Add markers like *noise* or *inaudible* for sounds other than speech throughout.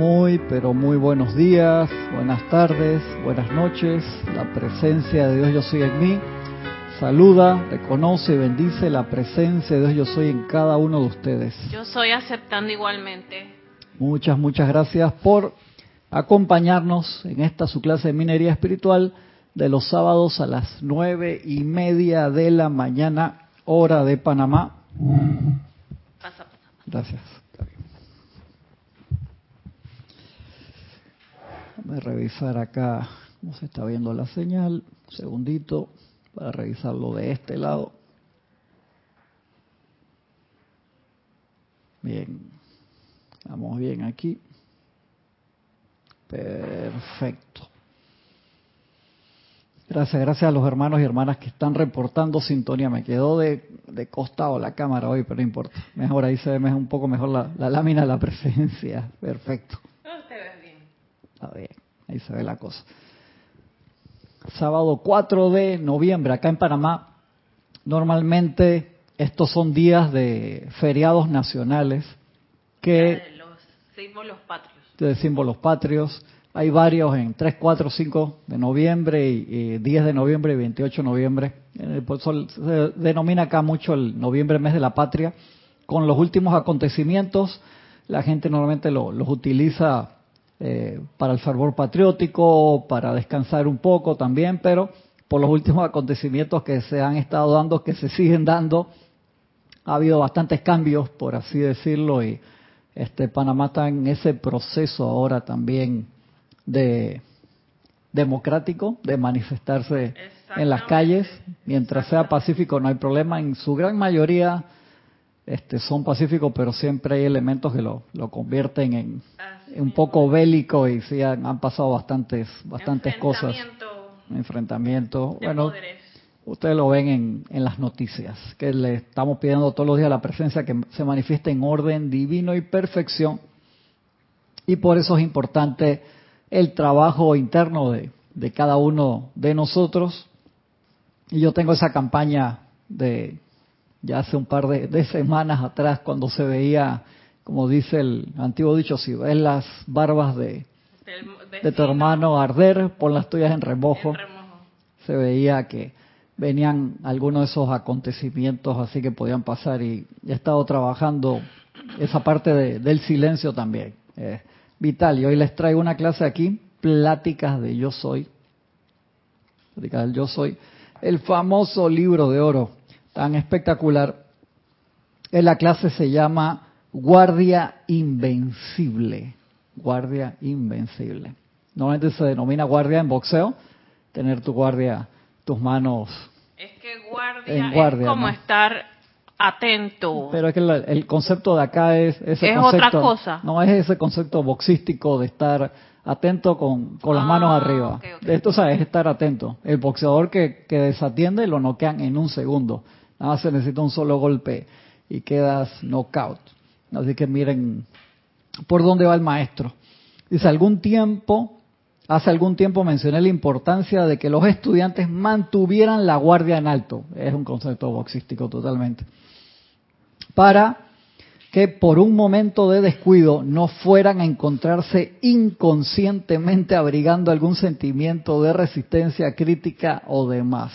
Muy, pero muy buenos días, buenas tardes, buenas noches. La presencia de Dios yo soy en mí. Saluda, reconoce y bendice la presencia de Dios yo soy en cada uno de ustedes. Yo soy aceptando igualmente. Muchas, muchas gracias por acompañarnos en esta su clase de minería espiritual de los sábados a las nueve y media de la mañana, hora de Panamá. Pasa, pasa. Gracias. A revisar acá cómo se está viendo la señal. Un segundito para revisarlo de este lado. Bien. Estamos bien aquí. Perfecto. Gracias, gracias a los hermanos y hermanas que están reportando sintonía. Me quedó de, de costado la cámara hoy, pero no importa. Mejor ahí se ve un poco mejor la, la lámina de la *laughs* presencia. Perfecto. No te ves bien. Está bien, ahí se ve la cosa. Sábado 4 de noviembre, acá en Panamá, normalmente estos son días de feriados nacionales que De los símbolos patrios. de símbolos patrios. Hay varios en 3, 4, 5 de noviembre y, y 10 de noviembre y 28 de noviembre. Por eso se denomina acá mucho el noviembre mes de la patria. Con los últimos acontecimientos, la gente normalmente lo- los utiliza eh, para el fervor patriótico, para descansar un poco también, pero por los últimos *laughs* acontecimientos que se han estado dando, que se siguen dando, ha habido bastantes cambios, por así decirlo, y este Panamá está en ese proceso ahora también de democrático, de manifestarse en las calles. Mientras sea pacífico no hay problema. En su gran mayoría este, son pacíficos, pero siempre hay elementos que lo, lo convierten en, un poco bélico y sí han, han pasado bastantes, bastantes cosas. Enfrentamiento de Bueno, poderes. Ustedes lo ven en, en las noticias, que le estamos pidiendo todos los días la presencia que se manifieste en orden divino y perfección. Y por eso es importante el trabajo interno de, de cada uno de nosotros. Y yo tengo esa campaña de ya hace un par de, de semanas atrás, cuando se veía, como dice el antiguo dicho, si ves las barbas de, de tu hermano arder, pon las tuyas en remojo. En remojo. se veía que venían algunos de esos acontecimientos así que podían pasar y he estado trabajando esa parte de- del silencio también. Eh, vital, y hoy les traigo una clase aquí, pláticas de yo soy, pláticas del yo soy, el famoso libro de oro, tan espectacular. En la clase se llama Guardia Invencible, Guardia Invencible. Normalmente se denomina guardia en boxeo, tener tu guardia, tus manos. Es que guardia, En guardia, es como ¿no? estar atento. Pero es que el concepto de acá es ese Es concepto. otra cosa. No es ese concepto boxístico de estar atento con, con las Ah, manos arriba. ok. De esto sabes, es estar atento. El boxeador que, que desatiende lo noquean en un segundo. Nada más se necesita un solo golpe y quedas knockout. Así que miren por dónde va el maestro. Dice, algún tiempo, hace algún tiempo mencioné la importancia de que los estudiantes mantuvieran la guardia en alto. Es un concepto boxístico totalmente. Para que por un momento de descuido no fueran a encontrarse inconscientemente abrigando algún sentimiento de resistencia crítica o demás.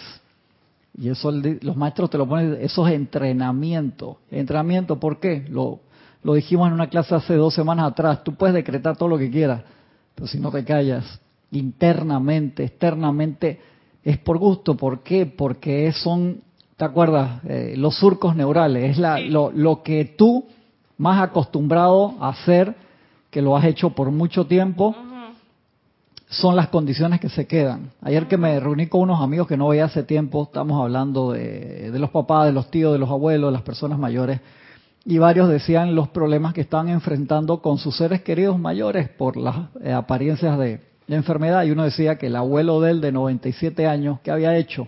Y eso los maestros te lo ponen, eso es entrenamiento. Entrenamiento, ¿por qué? Lo, lo dijimos en una clase hace dos semanas atrás. Tú puedes decretar todo lo que quieras, pero si no te callas internamente, externamente, es por gusto. ¿Por qué? Porque son, ¿te acuerdas? Eh, los surcos neurales. Es la, lo, lo que tú más acostumbrado a hacer, que lo has hecho por mucho tiempo. Son las condiciones que se quedan. Ayer que me reuní con unos amigos que no veía hace tiempo, estamos hablando de, de los papás, de los tíos, de los abuelos, de las personas mayores, y varios decían los problemas que estaban enfrentando con sus seres queridos mayores por las eh, apariencias de, de enfermedad. Y uno decía que el abuelo de él, de 97 años, ¿qué había hecho?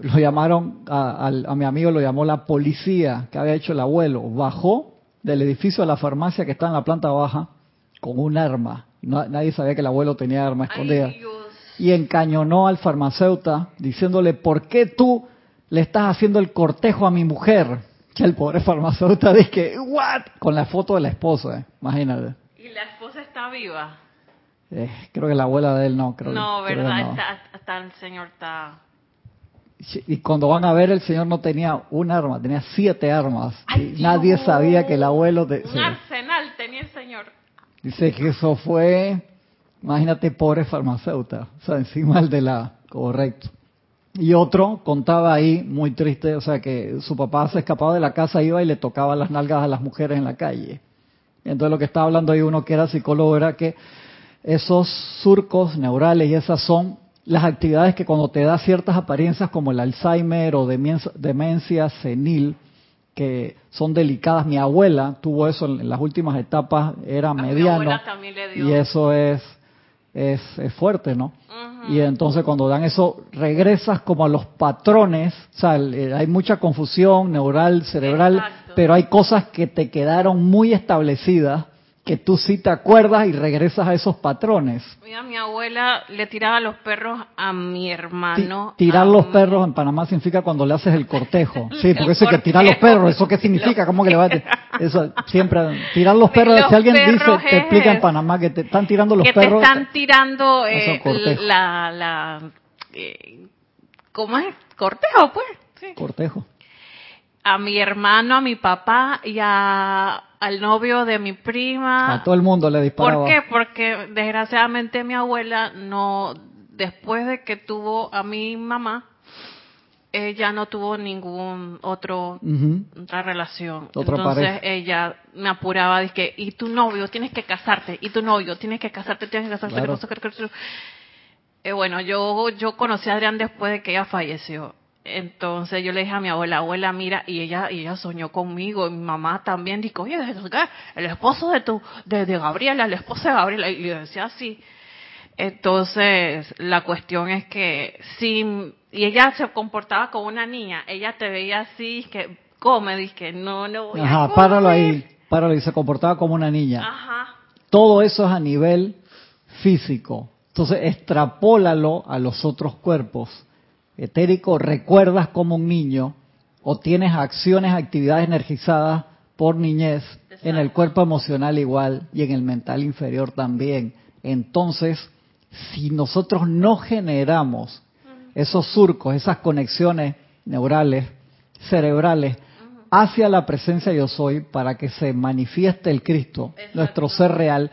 Lo llamaron, a, a mi amigo lo llamó la policía, ¿qué había hecho el abuelo? Bajó del edificio a la farmacia que está en la planta baja con un arma. No- nadie sabía que el abuelo tenía arma escondida. Ay. Y encañonó al farmacéutico diciéndole, ¿por qué tú le estás haciendo el cortejo a mi mujer? Que el pobre farmacéutico dice, ¿what? Con la foto de la esposa, eh, imagínate. ¿Y la esposa está viva? Eh, creo que la abuela de él no, creo. no, que ¿verdad? no. Está, está- el señor está... Y cuando van a ver, el señor no tenía un arma, tenía siete armas. Ay, y nadie sabía que el abuelo... te- Un sí. arsenal tenía el señor. Dice que eso fue, imagínate, pobre farmacéutica, o sea, encima el de la, correcto. Y otro contaba ahí, muy triste, o sea, que su papá se escapaba de la casa, iba y le tocaba las nalgas a las mujeres en la calle. Entonces lo que estaba hablando ahí uno que era psicólogo era que esos surcos neurales y esas son las actividades que cuando te da ciertas apariencias como el Alzheimer o demencia, demencia senil, que son delicadas. Mi abuela tuvo eso en, en las últimas etapas, era A mi mediano. abuela también le dio. Y eso es, es, es fuerte, ¿no? Y entonces cuando dan eso, regresas como a los patrones, o sea, hay mucha confusión neural, cerebral, Exacto. pero hay cosas que te quedaron muy establecidas, que tú sí te acuerdas y regresas a esos patrones. Mira, mi abuela le tiraba los perros a mi hermano. tirar los mi- perros en Panamá significa cuando le haces el cortejo. *laughs* Sí, porque eso que tirar los perros, ¿eso qué significa? ¿Cómo que le va a *laughs* Eso siempre, tirar los perros, Los si alguien dice, te explica en es- Panamá que te están tirando los que perros. te están tirando eh, la, la eh, ¿cómo es? cortejo pues sí. Cortejo. a mi hermano a mi papá y a, al novio de mi prima A todo el mundo le disparaba. ¿por qué? porque desgraciadamente mi abuela no después de que tuvo a mi mamá ella no tuvo ningún otro Ujú. otra relación. Otra Entonces pareja. ella me apuraba, dije, y tu novio, tienes que casarte, y tu novio, tienes que casarte, tienes que casarte. Claro. que casarte, que casarte". Eh, bueno, yo, yo conocí a Adrián después de que ella falleció. Entonces yo le dije a mi abuela, abuela, mira, y ella, y ella soñó conmigo, y mi mamá también, dijo, oye, el esposo de tu, de, de Gabriela, el esposo de Gabriela, y yo decía así. Entonces, la cuestión es que sí, y ella se comportaba como una niña, ella te veía así, que come, dije, no, no voy a Ajá, comer". páralo ahí, páralo y se comportaba como una niña. Ajá, Todo eso es a nivel físico. Entonces, extrapólalo a los otros cuerpos. Etérico, recuerdas como un niño o tienes acciones, actividades energizadas por niñez en el cuerpo emocional igual y en el mental inferior también. Entonces, si nosotros no generamos esos surcos, esas conexiones neurales, cerebrales, hacia la presencia yo soy para que se manifieste el Cristo, Exacto. nuestro ser real,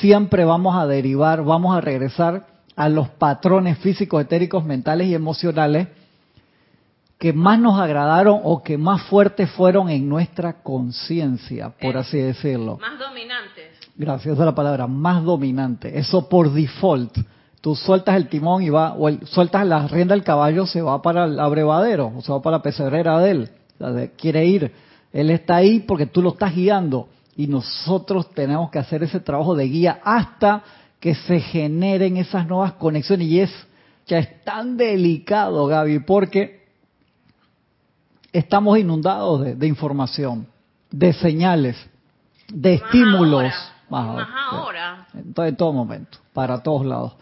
siempre vamos a derivar, vamos a regresar a los patrones físicos, etéricos, mentales y emocionales que más nos agradaron o que más fuertes fueron en nuestra conciencia, por Eh. así decirlo. más dominantes. Gracias a la palabra, más dominante. Eso por default. Tú sueltas el timón y va, o el- sueltas la rienda del caballo, se va para el abrevadero, o se va para la pesebrera de él. O sea, de- quiere ir. Él está ahí porque tú lo estás guiando. Y nosotros tenemos que hacer ese trabajo de guía hasta que se generen esas nuevas conexiones. Y es, ya es tan delicado, Gaby, porque estamos inundados de, de información, de señales, de Más estímulos. ahora, Más Más ahora. ahora. En todo, en todo momento, para todos lados.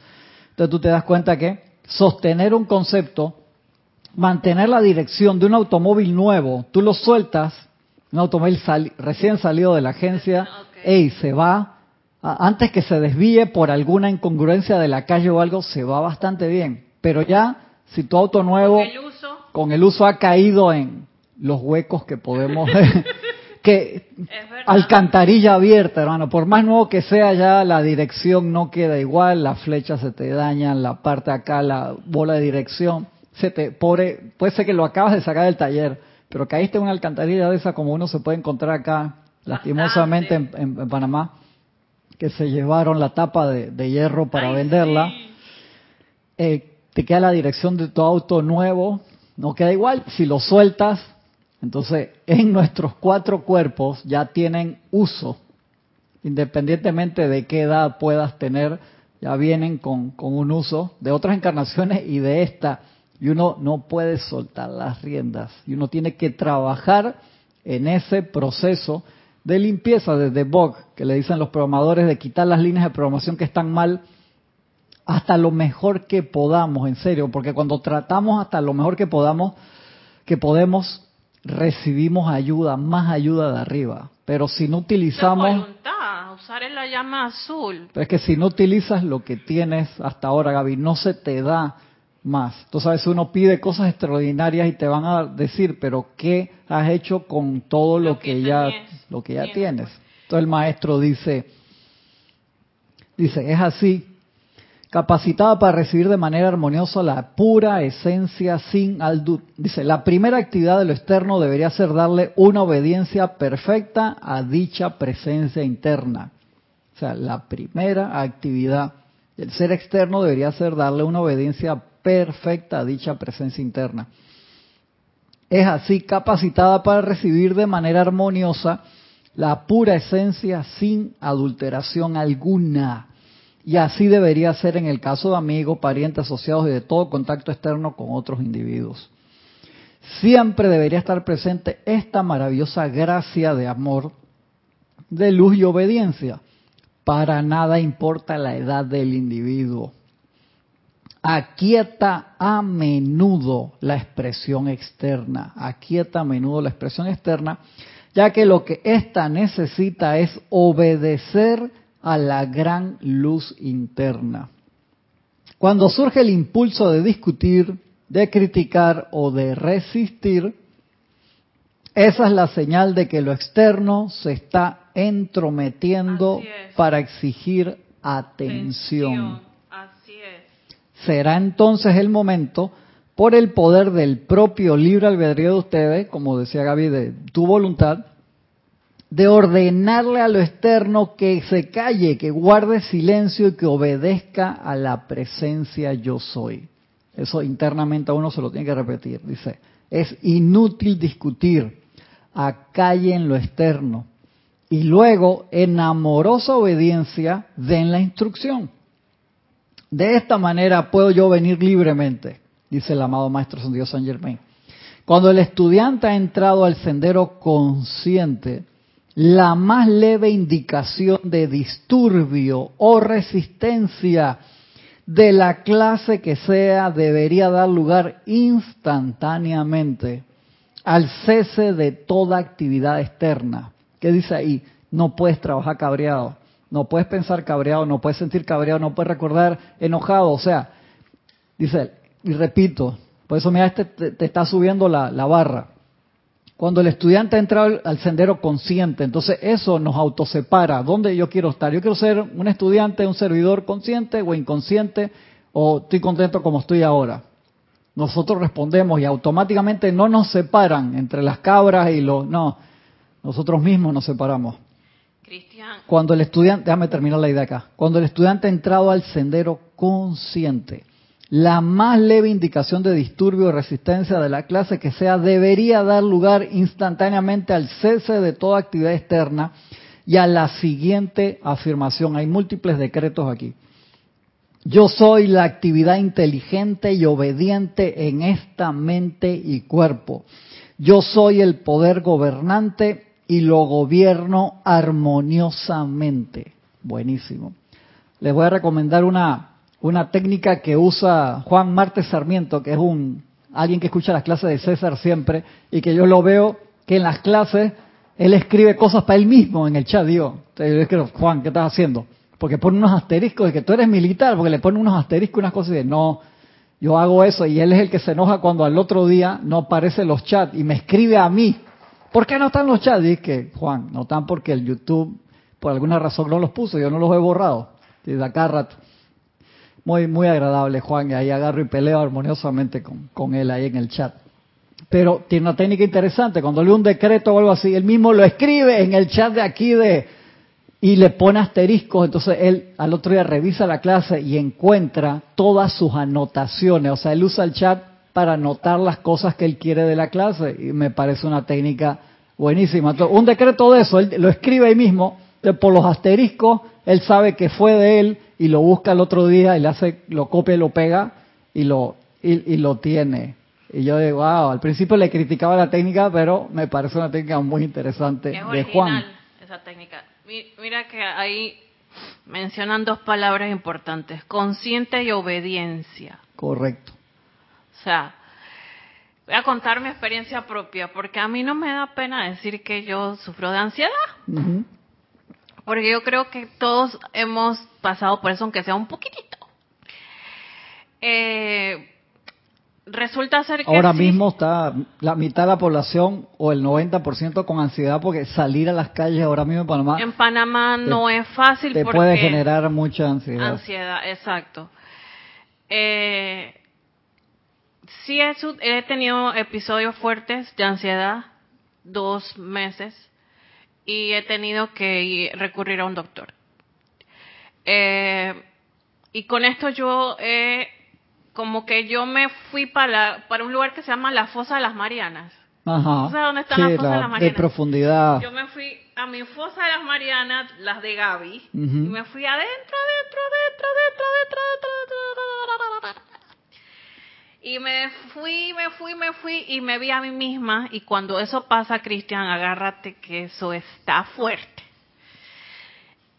Entonces tú te das cuenta que sostener un concepto, mantener la dirección de un automóvil nuevo, tú lo sueltas, un automóvil sali- recién salido de la agencia, Ok. ey, se va, antes que se desvíe por alguna incongruencia de la calle o algo, se va bastante bien. Pero ya, si tu auto nuevo El uso. con el uso ha caído en los huecos que podemos *laughs* que alcantarilla abierta hermano. Por más nuevo que sea ya la dirección no queda igual las flechas se te dañan la parte acá la bola de dirección se te pobre puede ser que lo acabas de sacar del taller pero caíste en una alcantarilla de esa como uno se puede encontrar acá lastimosamente en, en- en Panamá que se llevaron la tapa de, de hierro para Ay, venderla sí. eh, te queda la dirección de tu auto nuevo, no queda igual. Si lo sueltas, entonces en nuestros cuatro cuerpos ya tienen uso, independientemente de qué edad puedas tener, ya vienen con, con un uso de otras encarnaciones y de esta. Y uno no puede soltar las riendas. Y uno tiene que trabajar en ese proceso de limpieza de debug, que le dicen los programadores, de quitar las líneas de programación que están mal hasta lo mejor que podamos, en serio, porque cuando tratamos hasta lo mejor que podamos, que podemos, recibimos ayuda, más ayuda de arriba. Pero si no utilizamos, voluntad. usar en la llama azul. Pero es que si no utilizas lo que tienes hasta ahora, Gaby, no se te da más. Entonces a veces uno pide cosas extraordinarias y te van a decir, pero ¿qué has hecho con todo lo, que, ya lo que ya tienes? Entonces el maestro dice, dice, es así, capacitada para recibir de manera armoniosa la pura esencia sin aldud. Dice, la primera actividad de lo externo debería ser darle una obediencia perfecta a dicha presencia interna. O sea, la primera actividad del ser externo debería ser darle una obediencia perfecta dicha presencia interna. Es así capacitada para recibir de manera armoniosa la pura esencia sin adulteración alguna. Y así debería ser en el caso de amigos, parientes, asociados y de todo contacto externo con otros individuos. Siempre debería estar presente esta maravillosa gracia de amor, de luz y obediencia. Para nada importa la edad del individuo aquieta a menudo la expresión externa, aquieta a menudo la expresión externa, ya que lo que ésta necesita es obedecer a la gran luz interna. Cuando surge el impulso de discutir, de criticar o de resistir, esa es la señal de que lo externo se está entrometiendo para exigir atención será entonces el momento, por el poder del propio libre albedrío de ustedes, como decía Gaby, de tu voluntad, de ordenarle a lo externo que se calle, que guarde silencio y que obedezca a la presencia yo soy. Eso internamente a uno se lo tiene que repetir. Dice, es inútil discutir, acallen lo externo. Y luego, en amorosa obediencia, den la instrucción. De esta manera puedo yo venir libremente, dice el amado Maestro San Dios San Germain. Cuando el estudiante ha entrado al sendero consciente, la más leve indicación de disturbio o resistencia de la clase que sea debería dar lugar instantáneamente al cese de toda actividad externa. ¿Qué dice ahí? No puedes trabajar cabreado. No puedes pensar cabreado, no puedes sentir cabreado, no puedes recordar enojado. O sea, dice, y repito, por eso mira, este te, está subiendo la, barra. Cuando el estudiante entra al, al, sendero consciente, entonces eso nos autosepara. ¿Dónde yo quiero estar? Yo quiero ser un estudiante, un servidor consciente o inconsciente, o estoy contento como estoy ahora. Nosotros respondemos y automáticamente no nos separan entre las cabras y los... No, nosotros mismos nos separamos. Cuando el estudiante, déjame terminar la idea acá, cuando el estudiante ha entrado al sendero consciente, la más leve indicación de disturbio o resistencia de la clase que sea debería dar lugar instantáneamente al cese de toda actividad externa y a la siguiente afirmación. Hay múltiples decretos aquí. Yo soy la actividad inteligente y obediente en esta mente y cuerpo. Yo soy el poder gobernante y lo gobierno armoniosamente. Buenísimo. Les voy a recomendar una, una técnica que usa Juan Martes Sarmiento, que es un alguien que escucha las clases de César siempre, y que yo lo veo que en las clases él escribe cosas para él mismo en el chat. Digo, Juan, ¿qué estás haciendo? Porque pone unos asteriscos de que tú eres militar, porque le pone unos asteriscos unas cosas y dice, no, yo hago eso. Y él es el que se enoja cuando al otro día no aparecen los chats y me escribe a mí ¿Por qué no están los chats? Dice Juan, no están porque el YouTube por alguna razón no los puso, yo no los he borrado. Desde acá rato. Muy, muy agradable, Juan, y ahí agarro y peleo armoniosamente con, con él ahí en el chat. Pero tiene una técnica interesante, cuando lee un decreto o algo así, él mismo lo escribe en el chat de aquí de y le pone asteriscos, entonces él al otro día revisa la clase y encuentra todas sus anotaciones, o sea, él usa el chat para anotar las cosas que él quiere de la clase y me parece una técnica buenísima. un decreto de eso, él lo escribe ahí mismo, por los asteriscos, él sabe que fue de él y lo busca el otro día y le hace, lo copia y lo pega y lo, y, lo tiene. Y yo digo, wow, al principio le criticaba la técnica, pero me parece una técnica muy interesante de Juan. Esa técnica. Mira que ahí mencionan dos palabras importantes, consciente y obediencia. Correcto. O sea, voy a contar mi experiencia propia, porque a mí no me da pena decir que yo sufro de ansiedad. Porque yo creo que todos hemos pasado por eso, aunque sea un poquitito. Eh, resulta ser que Ahora sí- mismo está la mitad de la población o el 90% con ansiedad porque salir a las calles ahora mismo en Panamá en Panamá te- no es fácil te porque puede generar mucha ansiedad. ansiedad, exacto. Eh, sí he, tenido episodios fuertes de ansiedad, dos meses, y he tenido que ir- recurrir a un doctor. Eh, y con esto yo, eh, como que yo me fui para, la- para un lugar que se llama la Fosa de las Marianas. Ajá. ¿Tú sabes dónde están Sí, las fosas de la- las de Marianas? profundidad. Yo me fui a mi fosa de las Marianas, las de Gaby, y me fui adentro, adentro, adentro, adentro, adentro, adentro, adentro. Y me fui, me fui, me fui y me vi a mí misma. Y cuando eso pasa, Cristian, agárrate que eso está fuerte.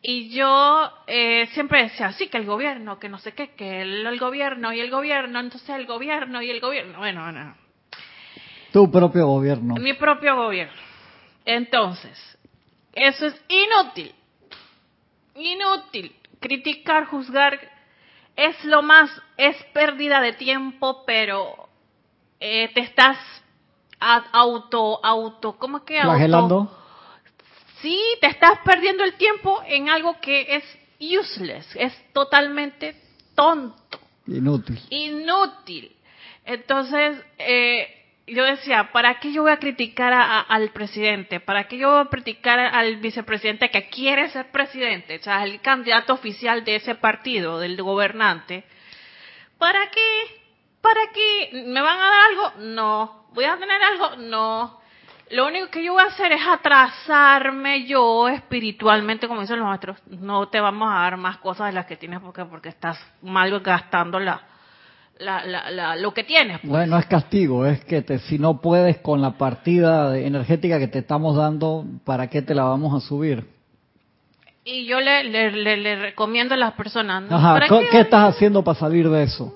Y yo eh, siempre decía, sí, que el gobierno, que no sé qué, que el, el gobierno y el gobierno, entonces el gobierno y el gobierno. Bueno, bueno, Tu propio gobierno. mi propio gobierno. Entonces, eso es inútil. Inútil. Criticar, juzgar, es lo más, es pérdida de tiempo, pero eh, te estás auto, auto, ¿cómo es que auto? Flagelando. Sí, te estás perdiendo el tiempo en algo que es useless, es totalmente tonto Inútil. inútil. Entonces, eh, yo decía, ¿para qué yo voy a criticar a- al presidente? ¿Para qué yo voy a criticar al vicepresidente que quiere ser presidente? O sea, el candidato oficial de ese partido, del gobernante. ¿Para qué? ¿Para qué? ¿Me van a dar algo? No. ¿Voy a tener algo? No. Lo único que yo voy a hacer es atrasarme yo espiritualmente, como dicen los maestros. No te vamos a dar más cosas de las que tienes porque, porque estás mal gastando la, la, la, lo que tienes. pues. Bueno, no es castigo, es que te, si no puedes con la partida energética que te estamos dando, ¿para qué te la vamos a subir? Y yo le, le, le, le recomiendo a las personas. ¿no? Ajá, ¿Para ¿qué, estás haciendo para salir de eso?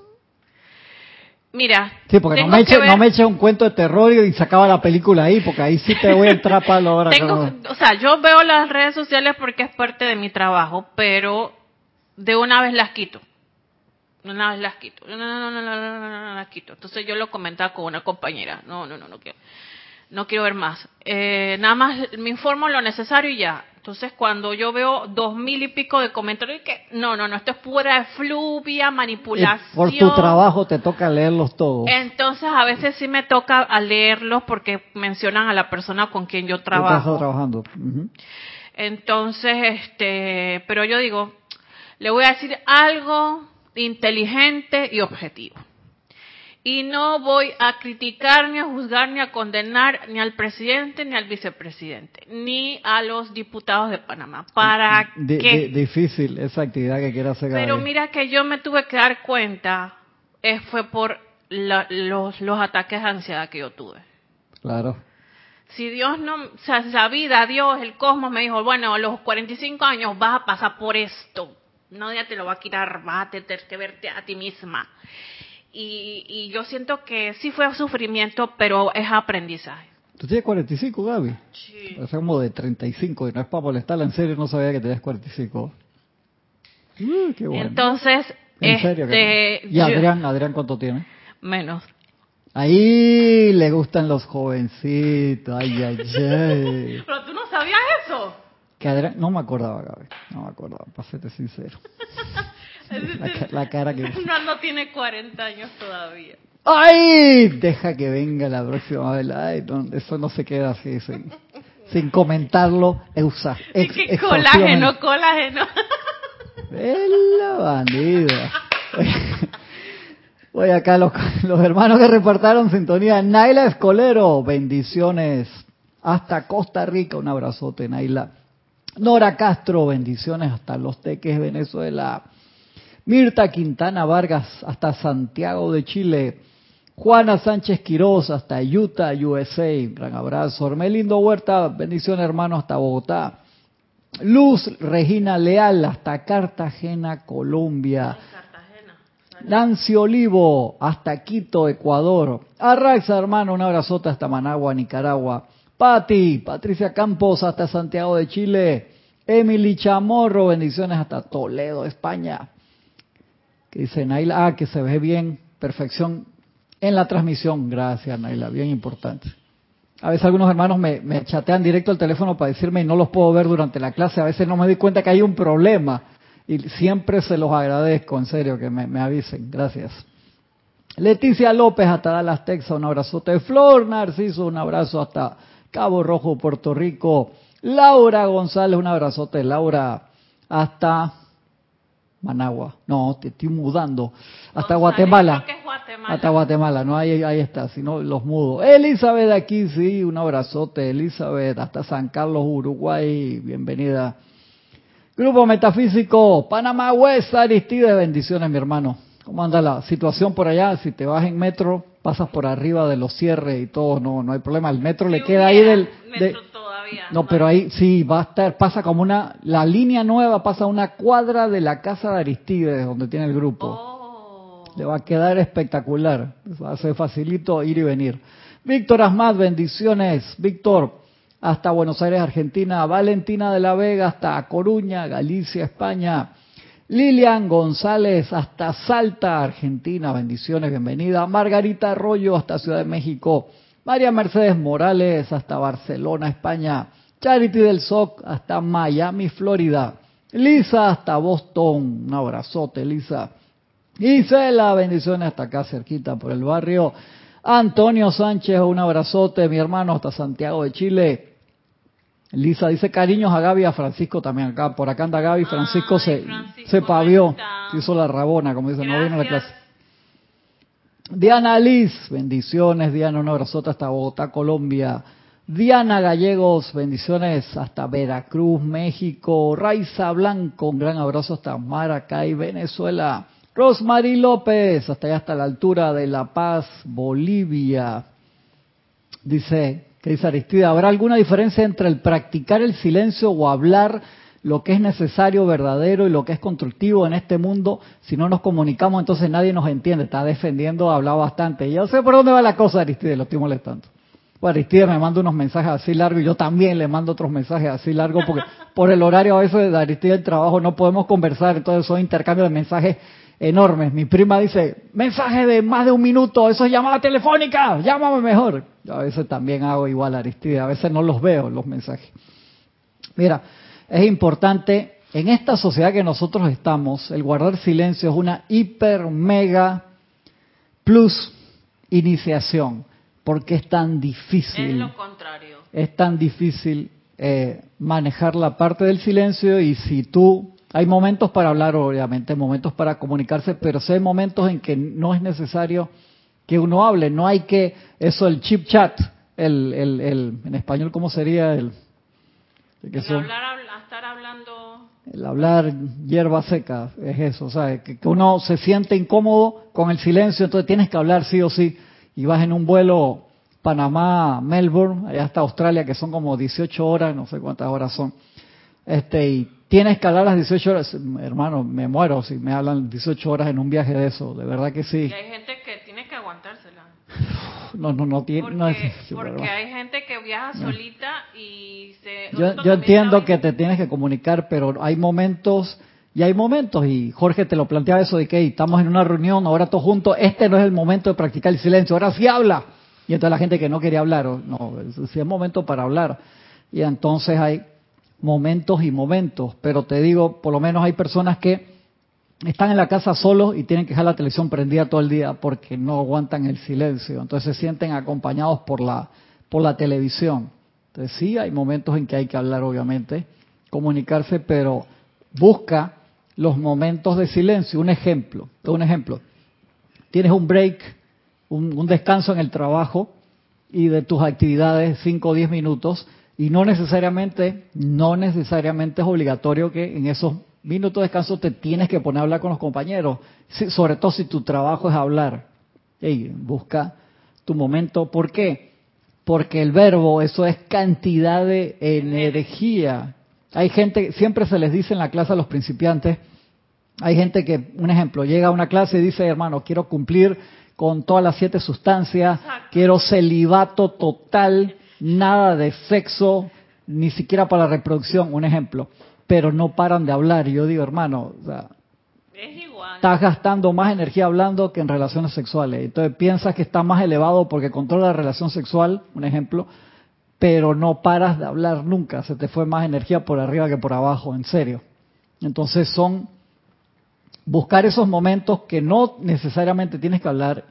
Mira, Sí, porque no me, eche, ver- no me eche un cuento de terror y sacaba la película ahí, porque ahí sí te voy a entrar para la hora. Tengo, o sea, yo veo las redes sociales porque es parte de mi trabajo, pero de una vez las quito no las quito, no, no, no, no, las quito. Entonces yo lo comentaba con una compañera, no, no, no, no quiero, no quiero ver más. eh, nada más me informo lo necesario y ya. Entonces cuando yo veo dos mil y pico de comentarios, que no, no, no, esto es pura fluvia, manipulación. por tu trabajo te toca leerlos todos. Entonces a veces sí me toca leerlos porque mencionan a la persona con quien yo trabajo. Estás trabajando. Entonces, este, pero yo digo, le voy a decir algo inteligente y objetivo. Y no voy a criticar, ni a juzgar, ni a condenar ni al presidente, ni al vicepresidente, ni a los diputados de Panamá. ¿Para Di- qué? di- difícil esa actividad que quiere hacer Pero mira que yo me tuve que dar cuenta, eh, fue por la- los, los ataques de ansiedad que yo tuve. Claro. Si Dios no, o sea, la vida, Dios, el cosmos me dijo, bueno, a los 45 años vas a pasar por esto. Nadie te lo va a quitar, vas a tener que verte a ti misma. Y, y yo siento que sí fue sufrimiento, pero es aprendizaje. ¿Tú tienes 45, Gaby? Sí. Es como de 35 y no es para molestarla, en serio no sabía que tenías 45. Uh, qué bueno. Entonces, en serio. este. ¿Y yo- Adrián, Adrián cuánto tiene? menos. Ahí le gustan los jovencitos, ay, ay, ay. *laughs* Pero tú no sabías eso. Que Adrián, no me acordaba, Gaby, no me acordaba, para serte sincero. *laughs* La, ca- la cara que... *laughs* No, no tiene 40 años todavía. ¡Ay! Deja que venga la próxima vez. Ay, no, eso no se queda así, sin, sin comentarlo. Eusa, ex, que exhaustivamente. colágeno, colágeno. Es la bandida. *laughs* Voy acá los, los hermanos que reportaron sintonía. Naila Escolero, bendiciones. Hasta Costa Rica, un abrazote, Naila. Nora Castro, bendiciones hasta Los Teques, Venezuela. Mirta Quintana Vargas, hasta Santiago de Chile. Juana Sánchez Quiroz, hasta Utah, USA. Gran abrazo. Hermelindo Huerta, bendiciones hermano, hasta Bogotá. Luz Regina Leal, hasta Cartagena, Colombia. Nancy Olivo, hasta Quito, Ecuador. Arraxa, hermano, un abrazote hasta Managua, Nicaragua. Patti, Patricia Campos, hasta Santiago de Chile. Emily Chamorro, bendiciones hasta Toledo, España. Que dice Naila, ah, que se ve bien, perfección en la transmisión. Gracias, Naila, bien importante. A veces algunos hermanos me, me chatean directo al teléfono para decirme y no los puedo ver durante la clase. A veces no me doy cuenta que hay un problema y siempre se los agradezco, en serio, que me, avisen. Gracias. Leticia López hasta Dallas, Texas, un abrazote. Flor Narciso, un abrazo hasta Cabo Rojo, Puerto Rico. Laura González, un abrazote. Laura hasta Managua. No, te estoy mudando. Hasta Guatemala. Hasta Guatemala, no, ahí, ahí está, sino los mudos. Elizabeth aquí, sí, un abrazote, Elizabeth, hasta San Carlos, Uruguay, bienvenida. Grupo Metafísico, Panamá West, Aristide, bendiciones, mi hermano. ¿Cómo anda la situación por allá? Si te vas en metro, pasas por arriba de los cierres y todo, no, no hay problema. El metro le queda ahí del... todavía, no, pero ahí sí, va a estar, pasa como una, la línea nueva pasa a una cuadra de la casa de Aristides, donde tiene el grupo. Oh. Le va a quedar espectacular. Va a ser facilito ir y venir. Víctor Asmad, bendiciones. Víctor, hasta Buenos Aires, Argentina, Valentina de la Vega hasta Coruña, Galicia, España, Lilian González hasta Salta, Argentina, bendiciones, bienvenida, Margarita Arroyo hasta Ciudad de México, María Mercedes Morales hasta Barcelona, España, Charity del SOC hasta Miami, Florida, Lisa hasta Boston, un abrazote Lisa, Isela, bendiciones hasta acá cerquita por el barrio, Antonio Sánchez, un abrazote, mi hermano hasta Santiago de Chile, Lisa dice cariños a Gaby y a Francisco también acá. Por acá anda Gaby, Francisco se, se pavió, se hizo la rabona, como dicen, no vino a la clase. Diana Liz, bendiciones, Diana, un abrazote hasta Bogotá, Colombia. Diana Gallegos, bendiciones hasta Veracruz, México. Raiza Blanco, un gran abrazo hasta Maracay, Venezuela. Rosmarie López, hasta allá hasta la altura de La Paz, Bolivia. Dice, que dice Aristide, ¿habrá alguna diferencia entre el practicar el silencio o hablar lo que es necesario, verdadero y lo que es constructivo en este mundo? Si no nos comunicamos, entonces nadie nos entiende. Está defendiendo, ha hablado bastante. Yo sé por dónde va la cosa, Aristide, lo estoy molestando. Pues Aristide me manda unos mensajes así largos y yo también le mando otros mensajes así largos porque por el horario a veces de Aristide el trabajo no podemos conversar, entonces son intercambios de mensajes enormes. Mi prima dice, mensaje de más de un minuto, eso es llamada telefónica, llámame mejor. Yo a veces también hago igual Aristide, a veces no los veo los mensajes. Mira, es importante, en esta sociedad que nosotros estamos, el guardar silencio es una hiper, mega, plus iniciación, porque es tan difícil. Es lo contrario. Es tan difícil eh, manejar la parte del silencio y si tú hay momentos para hablar, obviamente, momentos para comunicarse, pero hay momentos en que no es necesario que uno hable, no hay que, eso, el chip chat, el, el, el en español, ¿cómo sería? El, que hablar, estar hablando. El hablar hierba seca, es eso, o sea, que, que uno se siente incómodo con el silencio, entonces tienes que hablar sí o sí, y vas en un vuelo Panamá, Melbourne, allá hasta Australia, que son como 18 horas, no sé cuántas horas son, este, y tienes que hablar las 18 horas, hermano, me muero si me hablan 18 horas en un viaje de eso, de verdad que sí. Y hay gente que tiene que aguantársela. No, no, no tiene. Porque, no es, porque hay gente que viaja solita y se. Yo, yo entiendo que te tienes que comunicar, pero hay momentos. Y hay momentos, y Jorge te lo planteaba eso de que estamos en una reunión, ahora todos juntos, este no es el momento de practicar el silencio, ahora sí habla. Y entonces la gente que no quería hablar, no, sí es momento para hablar. Y entonces hay momentos y momentos, pero te digo, por lo menos hay personas que están en la casa solos y tienen que dejar la televisión prendida todo el día porque no aguantan el silencio, entonces se sienten acompañados por la por la televisión. Entonces sí, hay momentos en que hay que hablar, obviamente, comunicarse, pero busca los momentos de silencio. Un ejemplo, un ejemplo. Tienes un break, un, un descanso en el trabajo y de tus actividades, 5 o 10 minutos, y no necesariamente, no necesariamente es obligatorio que en esos minutos de descanso te tienes que poner a hablar con los compañeros, sobre todo si tu trabajo es hablar. busca tu momento. ¿Por qué? Porque el verbo, eso es cantidad de energía. Hay gente, siempre se les dice en la clase a los principiantes, hay gente que, un ejemplo, llega a una clase y dice, hermano, quiero cumplir con todas las siete sustancias, quiero celibato total, nada de sexo, ni siquiera para la reproducción, un ejemplo, pero no paran de hablar. Y yo digo, hermano, o sea, Es igual. estás gastando más energía hablando que en relaciones sexuales. Entonces piensas que está más elevado porque controla la relación sexual, un ejemplo, pero no paras de hablar nunca. Se te fue más energía por arriba que por abajo, en serio. Entonces son buscar esos momentos que no necesariamente tienes que hablar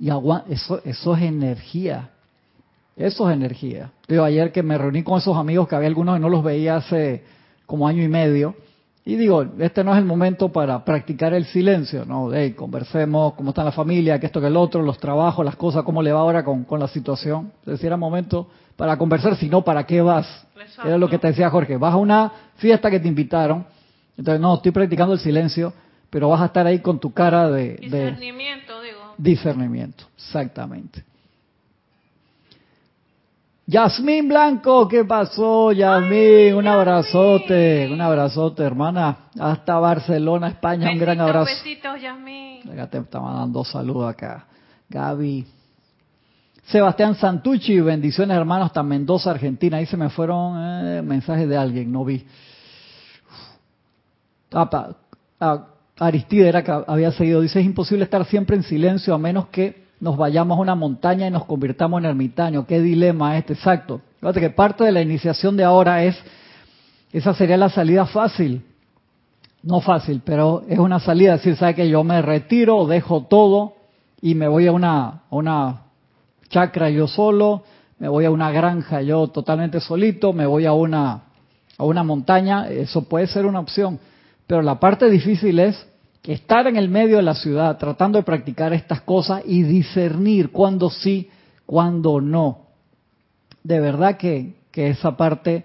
y eso, eso es energía. Eso es energía. Digo, ayer que me reuní con esos amigos que había algunos que no los veía hace como año y medio, y digo, este no es el momento para practicar el silencio, ¿no? Hey, conversemos, cómo está la familia, que esto, que el otro, los trabajos, las cosas, cómo le va ahora con, con la situación. Es decir, era momento para conversar, si no, ¿para qué vas? Exacto. Era lo que te decía Jorge, vas a una fiesta que te invitaron, entonces no, estoy practicando el silencio, pero vas a estar ahí con tu cara de, de Discernimiento, digo. discernimiento, exactamente. Yasmín Blanco, ¿qué pasó, Yasmín? Un abrazote, un abrazote, hermana. Hasta Barcelona, España, un gran abrazo. Besitos, Yasmín. Acá te está mandando saludos acá. Gaby. Sebastián Santucci, bendiciones hermanos, hasta Mendoza, Argentina. Ahí se me fueron eh, mensajes de alguien, no vi. Ah, pa- ah, Aristide era que había seguido. Dice, es imposible estar siempre en silencio a menos que nos vayamos a una montaña y nos convirtamos en ermitaños. Qué dilema este, exacto. Fíjate que parte de la iniciación de ahora es, esa sería la salida fácil. No fácil, pero es una salida. Es decir, ¿sabe que yo me retiro, dejo todo y me voy a una, a una chacra yo solo, me voy a una granja yo totalmente solito, me voy a una, a una montaña? Eso puede ser una opción. Pero la parte difícil es estar en el medio de la ciudad tratando de practicar estas cosas y discernir cuándo sí, cuándo no. De verdad que, que esa parte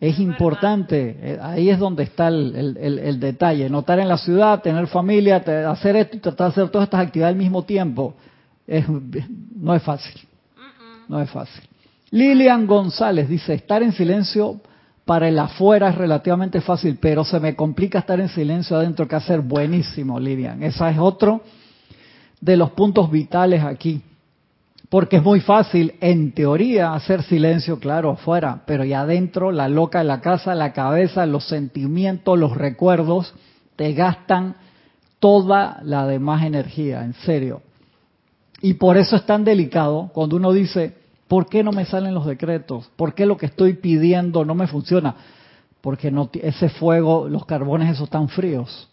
es importante. Eh, Ahí es donde está el, el- el- el detalle. No estar en la ciudad, tener familia, hacer esto y tratar de hacer todas estas actividades al mismo tiempo. Es, no es fácil. No es fácil. Lilian González dice, estar en silencio para el afuera es relativamente fácil, pero se me complica estar en silencio adentro que hacer. Buenísimo, Lilian. Esa es otro de los puntos vitales aquí. Porque es muy fácil, en teoría, hacer silencio, claro, afuera, pero ya adentro, la loca de la casa, la cabeza, los sentimientos, los recuerdos, te gastan toda la demás energía, en serio. Y por eso es tan delicado cuando uno dice, ¿por qué no me salen los decretos? ¿Por qué lo que estoy pidiendo no me funciona? Porque no, ese fuego, los carbones esos están fríos.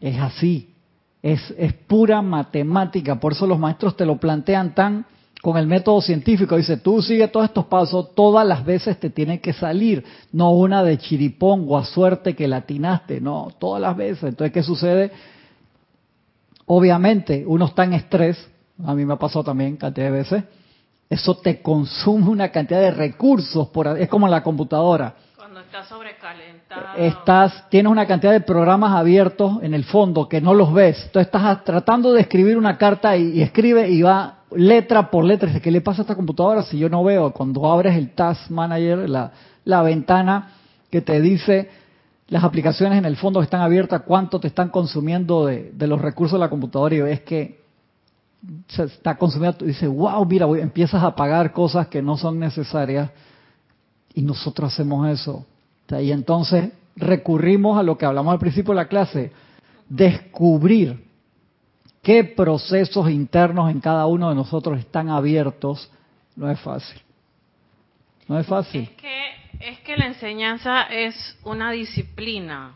Es así. Es, es pura matemática. Por eso los maestros te lo plantean tan con el método científico. Dice, tú sigue todos estos pasos, todas las veces te tiene que salir. No una de chiripongo a suerte que latinaste. No, todas las veces. Entonces, ¿qué sucede? Obviamente, uno está en estrés, a mí me ha pasado también cantidad de veces, eso te consume una cantidad de recursos, por, es como la computadora. Cuando está sobrecalentado. Estás, tienes una cantidad de programas abiertos en el fondo que no los ves. Entonces estás tratando de escribir una carta y, y escribe y va letra por letra. ¿qué le pasa a esta computadora si yo no veo? Cuando abres el Task Manager, la, la ventana que te dice las aplicaciones en el fondo que están abiertas, cuánto te están consumiendo de, de los recursos de la computadora y ves que se está consumiendo, dice, wow, mira, voy- empiezas a pagar cosas que no son necesarias y nosotros hacemos eso. Y entonces recurrimos a lo que hablamos al principio de la clase, descubrir qué procesos internos en cada uno de nosotros están abiertos, no es fácil. No es fácil. Es que, es que la enseñanza es una disciplina.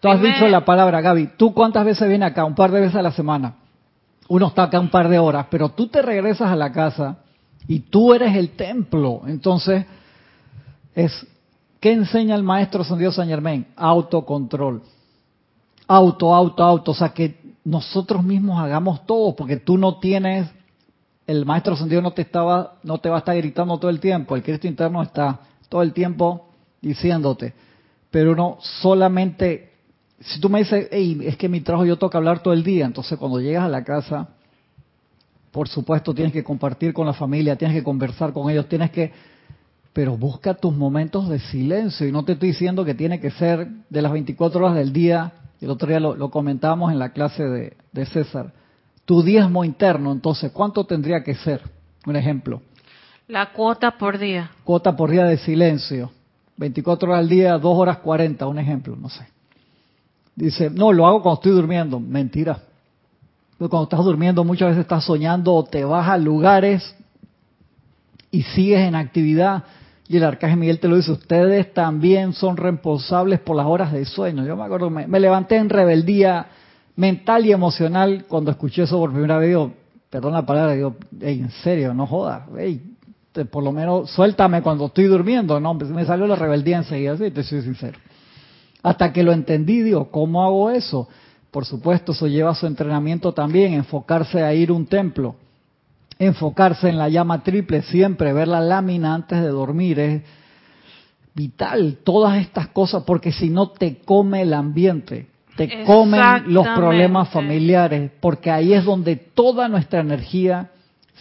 Tú has dicho la palabra, Gaby. ¿Tú cuántas veces vienes acá? Un par de veces a la semana. Uno está acá un par de horas, pero tú te regresas a la casa y tú eres el templo. Entonces, es ¿qué enseña el maestro San Dios San Germain? Autocontrol. Auto, auto, auto. O sea, que nosotros mismos hagamos todo, porque tú no tienes, el maestro San Dios no te estaba, no te va a estar gritando todo el tiempo. El Cristo interno está todo el tiempo diciéndote. Pero uno solamente si tú me dices, hey, es que mi trabajo yo toca hablar todo el día, entonces cuando llegas a la casa, por supuesto tienes que compartir con la familia, tienes que conversar con ellos, tienes que, pero busca tus momentos de silencio y no te estoy diciendo que tiene que ser de las 24 horas del día, el otro día lo, lo comentábamos en la clase de, de César, tu diezmo interno, entonces, ¿cuánto tendría que ser? Un ejemplo. La cuota por día. Cuota por día de silencio. 24 horas al día, 2 horas 40, un ejemplo, no sé. Dice, no, lo hago cuando estoy durmiendo. Mentira. Cuando estás durmiendo muchas veces estás soñando o te vas a lugares y sigues en actividad. Y el arcángel Miguel te lo dice, ustedes también son responsables por las horas de sueño. Yo me acuerdo, me, levanté en rebeldía mental y emocional cuando escuché eso por primera vez. Digo, perdón la palabra, digo, en serio, no jodas, por lo menos suéltame cuando estoy durmiendo, no, me salió la rebeldía enseguida, sí, te soy sincero. Hasta que lo entendí, digo, ¿cómo hago eso? Por supuesto, eso lleva su entrenamiento también, enfocarse a ir a un templo, enfocarse en la llama triple siempre, ver la lámina antes de dormir, es vital, todas estas cosas, porque si no te come el ambiente te comen los problemas familiares, porque ahí es donde toda nuestra energía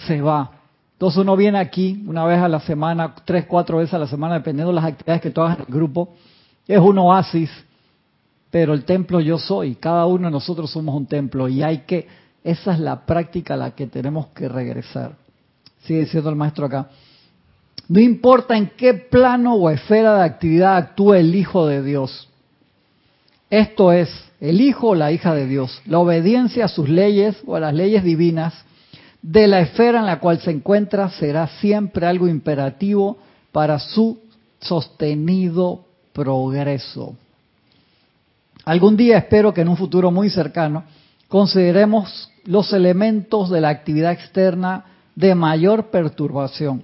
se va. Entonces uno viene aquí una vez a la semana, tres, cuatro veces a la semana, dependiendo de las actividades que tú hagas en el grupo. Es un oasis, pero el templo yo soy. Cada uno de nosotros somos un templo y hay que, esa es la práctica a la que tenemos que regresar. Sigue diciendo el maestro acá. No importa en qué plano o esfera de actividad actúe el Hijo de Dios. Esto es, el Hijo o la hija de Dios, la obediencia a sus leyes o a las leyes divinas de la esfera en la cual se encuentra será siempre algo imperativo para su sostenido progreso. Algún día espero que en un futuro muy cercano consideremos los elementos de la actividad externa de mayor perturbación,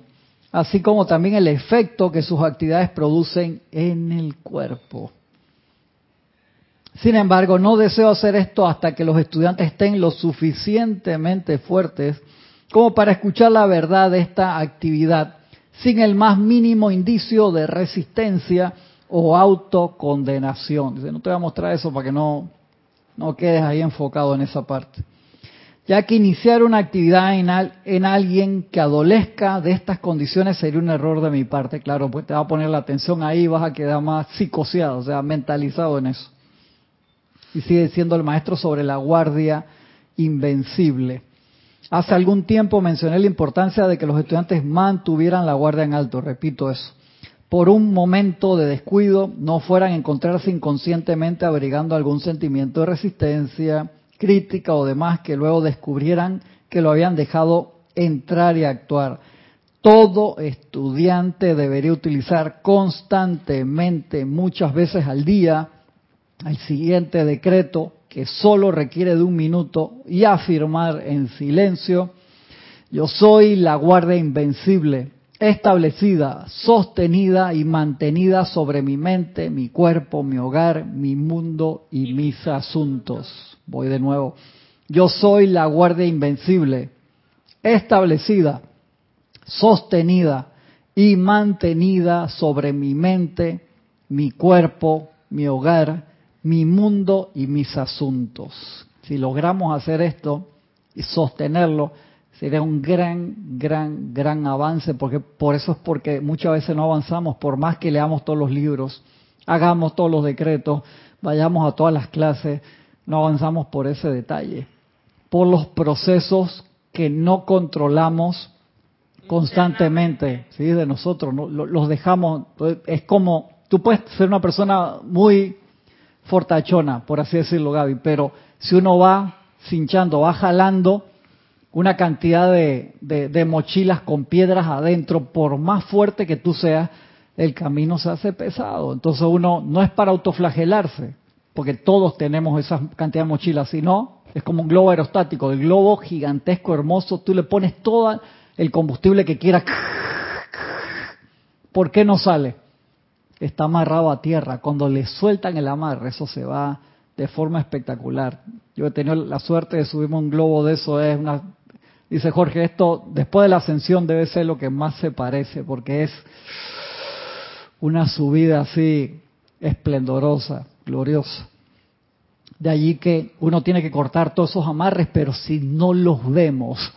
así como también el efecto que sus actividades producen en el cuerpo. Sin embargo, no deseo hacer esto hasta que los estudiantes estén lo suficientemente fuertes como para escuchar la verdad de esta actividad sin el más mínimo indicio de resistencia o autocondenación. Dice, no te voy a mostrar eso para que no, no quedes ahí enfocado en esa parte. Ya que iniciar una actividad en, en alguien que adolezca de estas condiciones sería un error de mi parte, claro, pues te va a poner la atención ahí y vas a quedar más psicoseado, o sea, mentalizado en eso y sigue siendo el maestro sobre la guardia invencible. Hace algún tiempo mencioné la importancia de que los estudiantes mantuvieran la guardia en alto, repito eso. Por un momento de descuido no fueran a encontrarse inconscientemente abrigando algún sentimiento de resistencia, crítica o demás que luego descubrieran que lo habían dejado entrar y actuar. Todo estudiante debería utilizar constantemente, muchas veces al día, al siguiente decreto que solo requiere de un minuto y afirmar en silencio, yo soy la guardia invencible, establecida, sostenida y mantenida sobre mi mente, mi cuerpo, mi hogar, mi mundo y mis asuntos. Voy de nuevo. Yo soy la guardia invencible, establecida, sostenida y mantenida sobre mi mente, mi cuerpo, mi hogar, mi mundo y mis asuntos. Si logramos hacer esto y sostenerlo, sería un gran, gran, gran avance, porque por eso es porque muchas veces no avanzamos, por más que leamos todos los libros, hagamos todos los decretos, vayamos a todas las clases, no avanzamos por ese detalle, por los procesos que no controlamos constantemente, ¿sí? de nosotros, los dejamos, es como, tú puedes ser una persona muy fortachona, por así decirlo, Gaby, pero si uno va cinchando, va jalando una cantidad de, de, mochilas con piedras adentro, por más fuerte que tú seas, el camino se hace pesado. Entonces uno no es para autoflagelarse, porque todos tenemos esa cantidad de mochilas, sino es como un globo aerostático, el globo gigantesco, hermoso, tú le pones todo el combustible que quieras. ¿Por qué no sale? está amarrado a tierra. Cuando le sueltan el amarre, eso se va de forma espectacular. Yo he tenido la suerte de subirme un globo de eso. Es una, dice Jorge, esto después de la ascensión debe ser lo que más se parece, porque es una subida así esplendorosa, gloriosa. De allí que uno tiene que cortar todos esos amarres, pero si no los vemos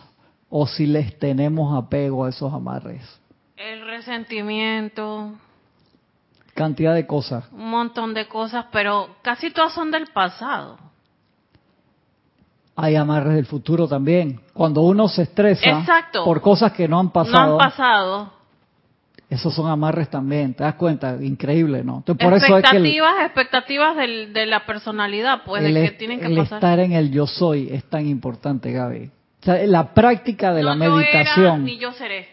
o si les tenemos apego a esos amarres. El resentimiento, cantidad de cosas. Un montón de cosas, pero casi todas son del pasado. Hay amarres del futuro también. Cuando uno se estresa Exacto. por cosas que no han No pasado, han pasado. esos son amarres también. ¿Te das cuenta? Increíble, ¿no? Entonces, por eso es que el, expectativas, expectativas del- de la personalidad, pues, el de que tienen que el pasar. estar en el yo soy es tan importante, Gaby. O sea, la práctica de la era, meditación ni yo seré.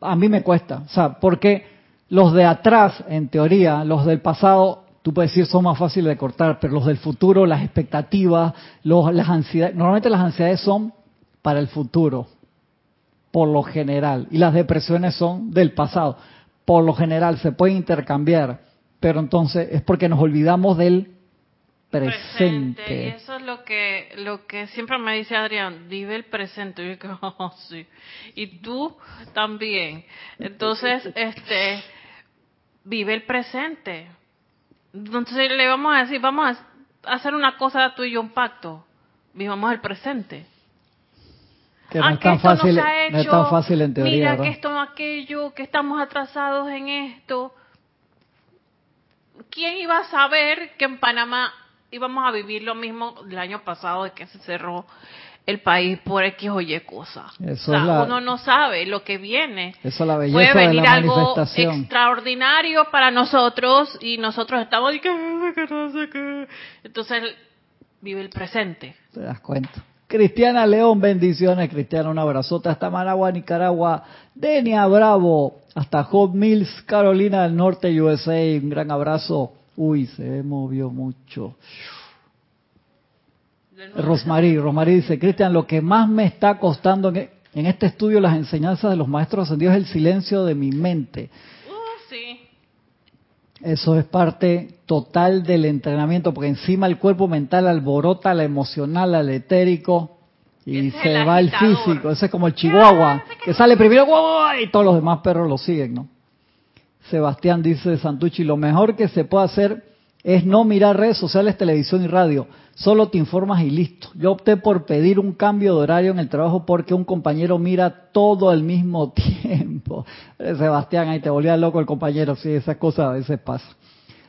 a mí me cuesta. O sea, porque los de atrás, en teoría, los del pasado, tú puedes decir son más fáciles de cortar, pero los del futuro, las expectativas, los, las ansiedades, normalmente las ansiedades son para el futuro, por lo general, y las depresiones son del pasado. Por lo general se pueden intercambiar, pero entonces es porque nos olvidamos del presente. Y eso es lo que, lo que siempre me dice Adrián, vive el presente. Y yo digo, *laughs* "Oh, sí. Y tú también. Entonces, este, vive el presente. Entonces le vamos a decir, vamos a hacer una cosa tú y yo, un pacto. Vivamos el presente. Que no es Aunque tan esto no fácil, no es hecho, tan fácil en teoría, Mira ¿verdad? que esto, aquello, que estamos atrasados en esto. ¿Quién iba a saber que en Panamá íbamos a vivir lo mismo el año pasado de que se cerró el país por X o Y o sea, la- uno no sabe lo que viene. Eso es la Puede belleza de venir la algo extraordinario para nosotros y nosotros estamos que, que no sé qué. Entonces, vive el presente. Te das cuenta. Cristiana León, bendiciones. Cristiana, un abrazote hasta Managua, Nicaragua. Denia Bravo, hasta Hot Mills, Carolina del Norte, USA. Un gran abrazo. Uy, se movió mucho. Rosmarí, Rosmarí dice, Cristian, lo que más me está costando en, en este estudio las enseñanzas de los maestros ascendidos es el silencio de mi mente. Uh, sí. Eso es parte total del entrenamiento, porque encima el cuerpo mental alborota al emocional, al etérico, y Ese se el va el físico. Ese es como el chihuahua, que sale primero y todos los demás perros lo siguen, ¿no? Sebastián dice Santucci, lo mejor que se puede hacer es no mirar redes sociales, televisión y radio. Solo te informas y listo. Yo opté por pedir un cambio de horario en el trabajo porque un compañero mira todo al mismo *laughs* tiempo. Sebastián, ahí te volvía loco el compañero. Sí, esas cosas a veces pasan.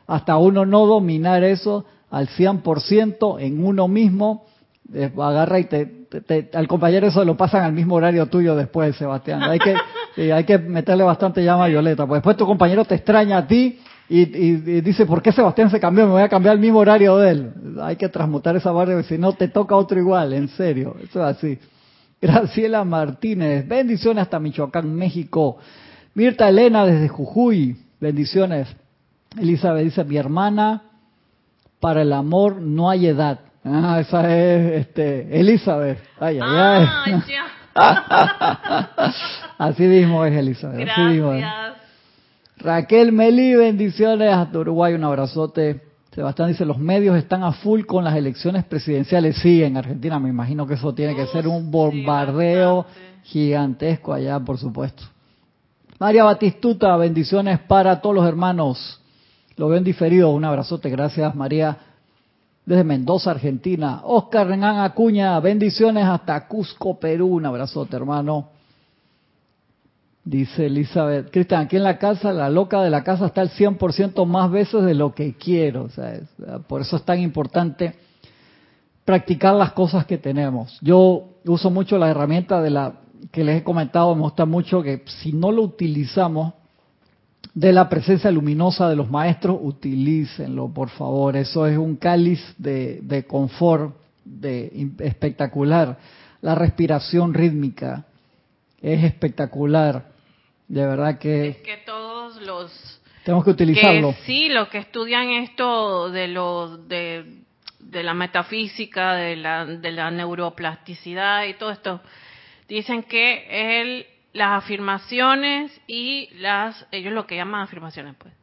Hasta uno no dominar eso al 100% en uno mismo, eh, agarra y te, te- te- al compañero eso lo pasan al mismo horario tuyo después, Sebastián. Hay que, sí, hay que meterle bastante llama a Violeta, pues después tu compañero te extraña a ti y, y- y dice, ¿por qué Sebastián se cambió? Me voy a cambiar el mismo horario de él. Hay que transmutar esa barra, si no te toca otro igual, en serio, eso es así. *laughs* Graciela Martínez, bendiciones hasta Michoacán, México. Mirta Elena desde Jujuy, bendiciones. Elizabeth dice, mi hermana, para el amor no hay edad. Ah, esa es este, Elizabeth. Ay, ay, ay. Ah, ya. *laughs* Así mismo es Elizabeth. Así mismo es. Raquel Meli, bendiciones hasta Uruguay, un abrazote. Sebastián dice, los medios están a full con las elecciones presidenciales. Sí, en Argentina me imagino que eso tiene que ser un bombardeo gigantesco allá, por supuesto. María Batistuta, bendiciones para todos los hermanos. Lo veo en diferido, un abrazote, gracias María. Desde Mendoza, Argentina. Oscar Renan Acuña, bendiciones hasta Cusco, Perú, un abrazote hermano. Dice Elizabeth, Cristian, aquí en la casa, la loca de la casa está al 100% más veces de lo que quiero. O sea, es- por eso es tan importante practicar las cosas que tenemos. Yo uso mucho la herramienta de la que les he comentado, me gusta mucho que si no lo utilizamos de la presencia luminosa de los maestros, utilícenlo, por favor. Eso es un cáliz de, de confort, de espectacular. La respiración rítmica es espectacular. De verdad que Es que todos los tenemos que utilizarlo. Que sí, los que estudian esto de lo de, de la metafísica, de la, de la neuroplasticidad y todo esto, dicen que el, las afirmaciones y las, ellos lo que llaman afirmaciones, pues,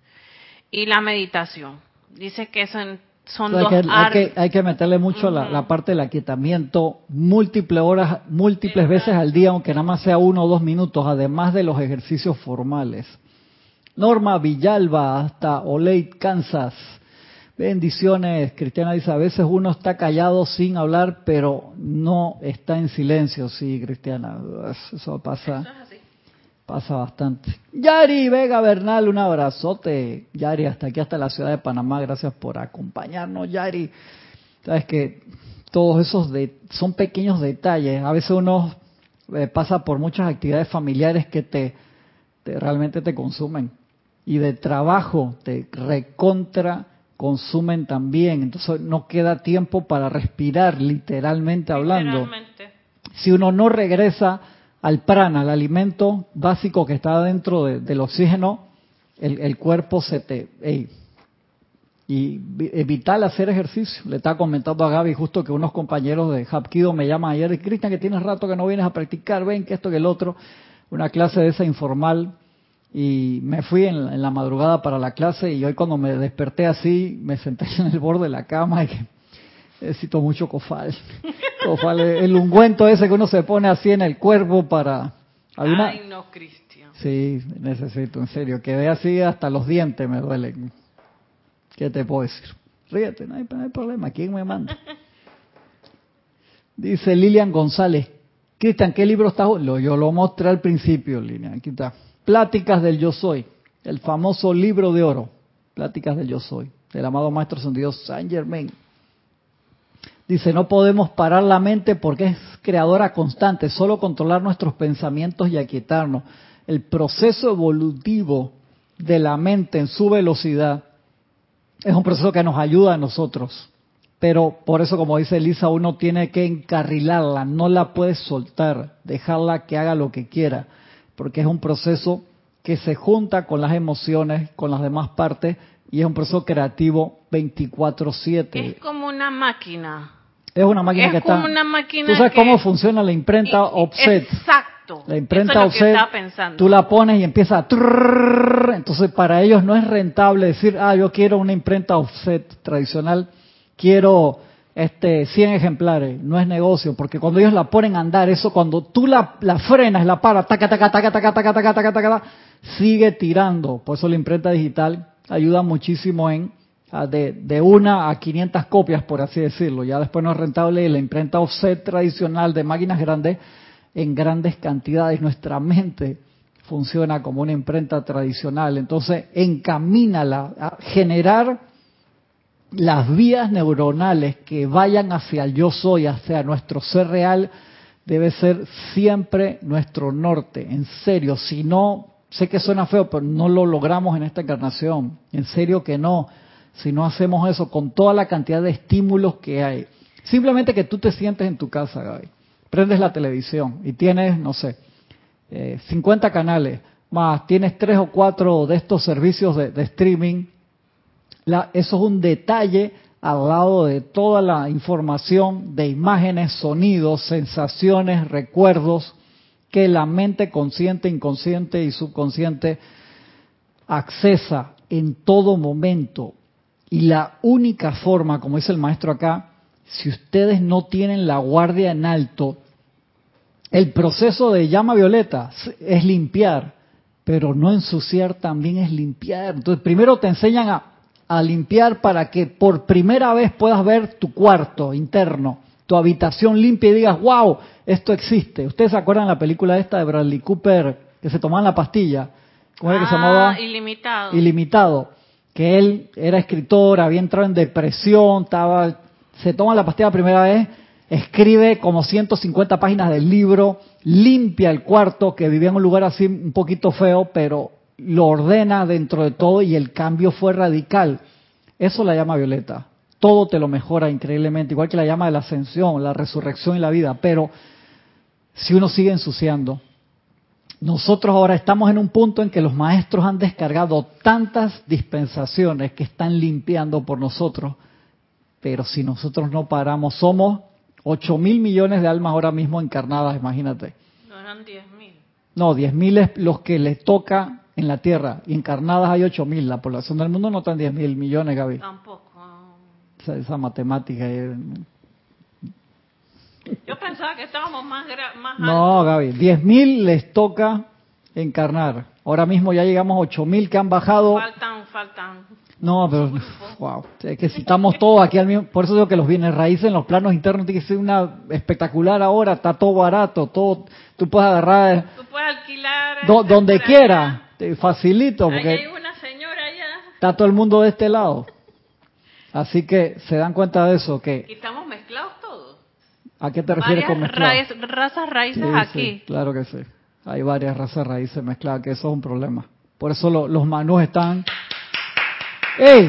y la meditación. Dice que son, son dos que hay, que, hay que meterle mucho la, Ujú. la parte del aquietamiento, múltiples horas, múltiples veces al día, aunque nada más sea uno o dos minutos, además de los ejercicios formales. Norma Villalba, hasta Olate, Kansas. Bendiciones, Cristiana dice, a veces uno está callado sin hablar, pero no está en silencio. Sí, Cristiana, eso pasa. Pasa bastante. Yari Vega Bernal, un abrazote. Yari, hasta aquí, hasta la ciudad de Panamá. Gracias por acompañarnos, Yari. Sabes que todos esos de, son pequeños detalles. A veces uno eh, pasa por muchas actividades familiares que te, realmente te consumen y de trabajo te recontra consumen también. Entonces no queda tiempo para respirar, literalmente hablando. Si uno no regresa al prana, al alimento básico que está dentro del oxígeno, el, cuerpo se te... y vital hacer ejercicio. Le estaba comentando a Gaby justo que unos compañeros de Hapkido me llaman ayer, Cristian, que tienes rato que no vienes a practicar, ven que esto que el otro, una clase de esa informal. Y me fui en, la madrugada para la clase y hoy cuando me desperté así, me senté *laughs* en el borde de la cama y necesito mucho cofal. cofal, el ungüento ese que uno se pone así en el cuerpo para... Ay, no, Cristian. Sí, necesito, en serio. Quedé así hasta los dientes me duelen. ¿Qué te puedo decir? Ríete, no hay, problema. ¿Quién me manda? Dice Lilian González. Cristian, ¿qué libro estás? Yo lo mostré al principio, Lilian. Aquí está. Pláticas del Yo Soy, el famoso libro de oro, Pláticas del Yo Soy, del amado Maestro Dios Saint Germain. Dice, no podemos parar la mente porque es creadora constante, solo controlar nuestros pensamientos y aquietarnos. El proceso evolutivo de la mente en su velocidad es un proceso que nos ayuda a nosotros. Pero por eso, como dice Elisa, uno tiene que encarrilarla, no la puedes soltar, dejarla que haga lo que quiera porque es un proceso que se junta con las emociones, con las demás partes, y es un proceso creativo 24/7. Es como una máquina. Es una máquina que está... Una máquina ¿Tú sabes cómo funciona la imprenta offset? Exacto. La imprenta offset, tú la pones y empieza a... Entonces para ellos no es rentable decir, ah, yo quiero una imprenta offset tradicional, quiero este 100 ejemplares, no es negocio, porque cuando ellos la ponen a andar, eso cuando tú la, la frenas, la paras, taca, taca, taca, taca, taca, taca, taca, taca, sigue tirando. Por eso la imprenta digital ayuda muchísimo en de, de una a 500 copias, por así decirlo. Ya después no es rentable la imprenta offset tradicional de máquinas grandes en grandes cantidades. Nuestra mente funciona como una imprenta tradicional. Entonces, encamínala a generar las vías neuronales que vayan hacia el yo soy, hacia nuestro ser real, debe ser siempre nuestro norte. En serio, si no, sé que suena feo, pero no lo logramos en esta encarnación. En serio que no. Si no hacemos eso con toda la cantidad de estímulos que hay. Simplemente que tú te sientes en tu casa, Gaby. Prendes la televisión y tienes, no sé, 50 eh, canales, más tienes tres o cuatro de estos servicios de streaming eso es un detalle al lado de toda la información de imágenes, sonidos, sensaciones, recuerdos que la mente consciente, inconsciente y subconsciente accesa en todo momento. Y la única forma, como dice el maestro acá, si ustedes no tienen la guardia en alto, el proceso de llama violeta es limpiar, pero no ensuciar también es limpiar. Entonces, primero te enseñan a a limpiar para que por primera vez puedas ver tu cuarto interno, tu habitación limpia y digas, wow, esto existe. ¿Ustedes se acuerdan de la película esta de Bradley Cooper que se tomaban la pastilla? ¿Cómo era que se llamaba? Ah, ilimitado. Ilimitado. Que él era escritor, había entrado en depresión, estaba, se toma la pastilla la primera vez, escribe como 150 páginas del libro, limpia el cuarto, que vivía en un lugar así un poquito feo, pero lo ordena dentro de todo y el cambio fue radical. Eso la llama Violeta. Todo te lo mejora increíblemente, igual que la llama de la ascensión, la resurrección y la vida. Pero si uno sigue ensuciando, nosotros ahora estamos en un punto en que los maestros han descargado tantas dispensaciones que están limpiando por nosotros, pero si nosotros no paramos, somos 8 mil millones de almas ahora mismo encarnadas, imagínate. No eran 10 mil. No, 10 mil es los que les toca en la Tierra encarnadas hay 8 mil. La población del mundo no está en 10 mil millones, Gaby. Tampoco. Esa, matemática. Yo pensaba que estábamos más, más No, Gaby, 10 mil les toca encarnar. Ahora mismo ya llegamos a 8 mil que han bajado. Faltan, faltan. No, pero, wow, es que si estamos todos aquí al mismo, por eso digo que los bienes raíces en los planos internos tiene que ser una espectacular ahora, está todo barato, todo, tú puedes agarrar. Tú puedes alquilar. donde quiera facilito porque hay una señora allá. está todo el mundo de este lado. Así que se dan cuenta de eso que estamos mezclados. ¿A qué te refieres con mezclado? razas raíces aquí. claro que sí. Hay varias razas raíces mezcladas, que eso es un problema. Por eso los manús están... ¡Ey!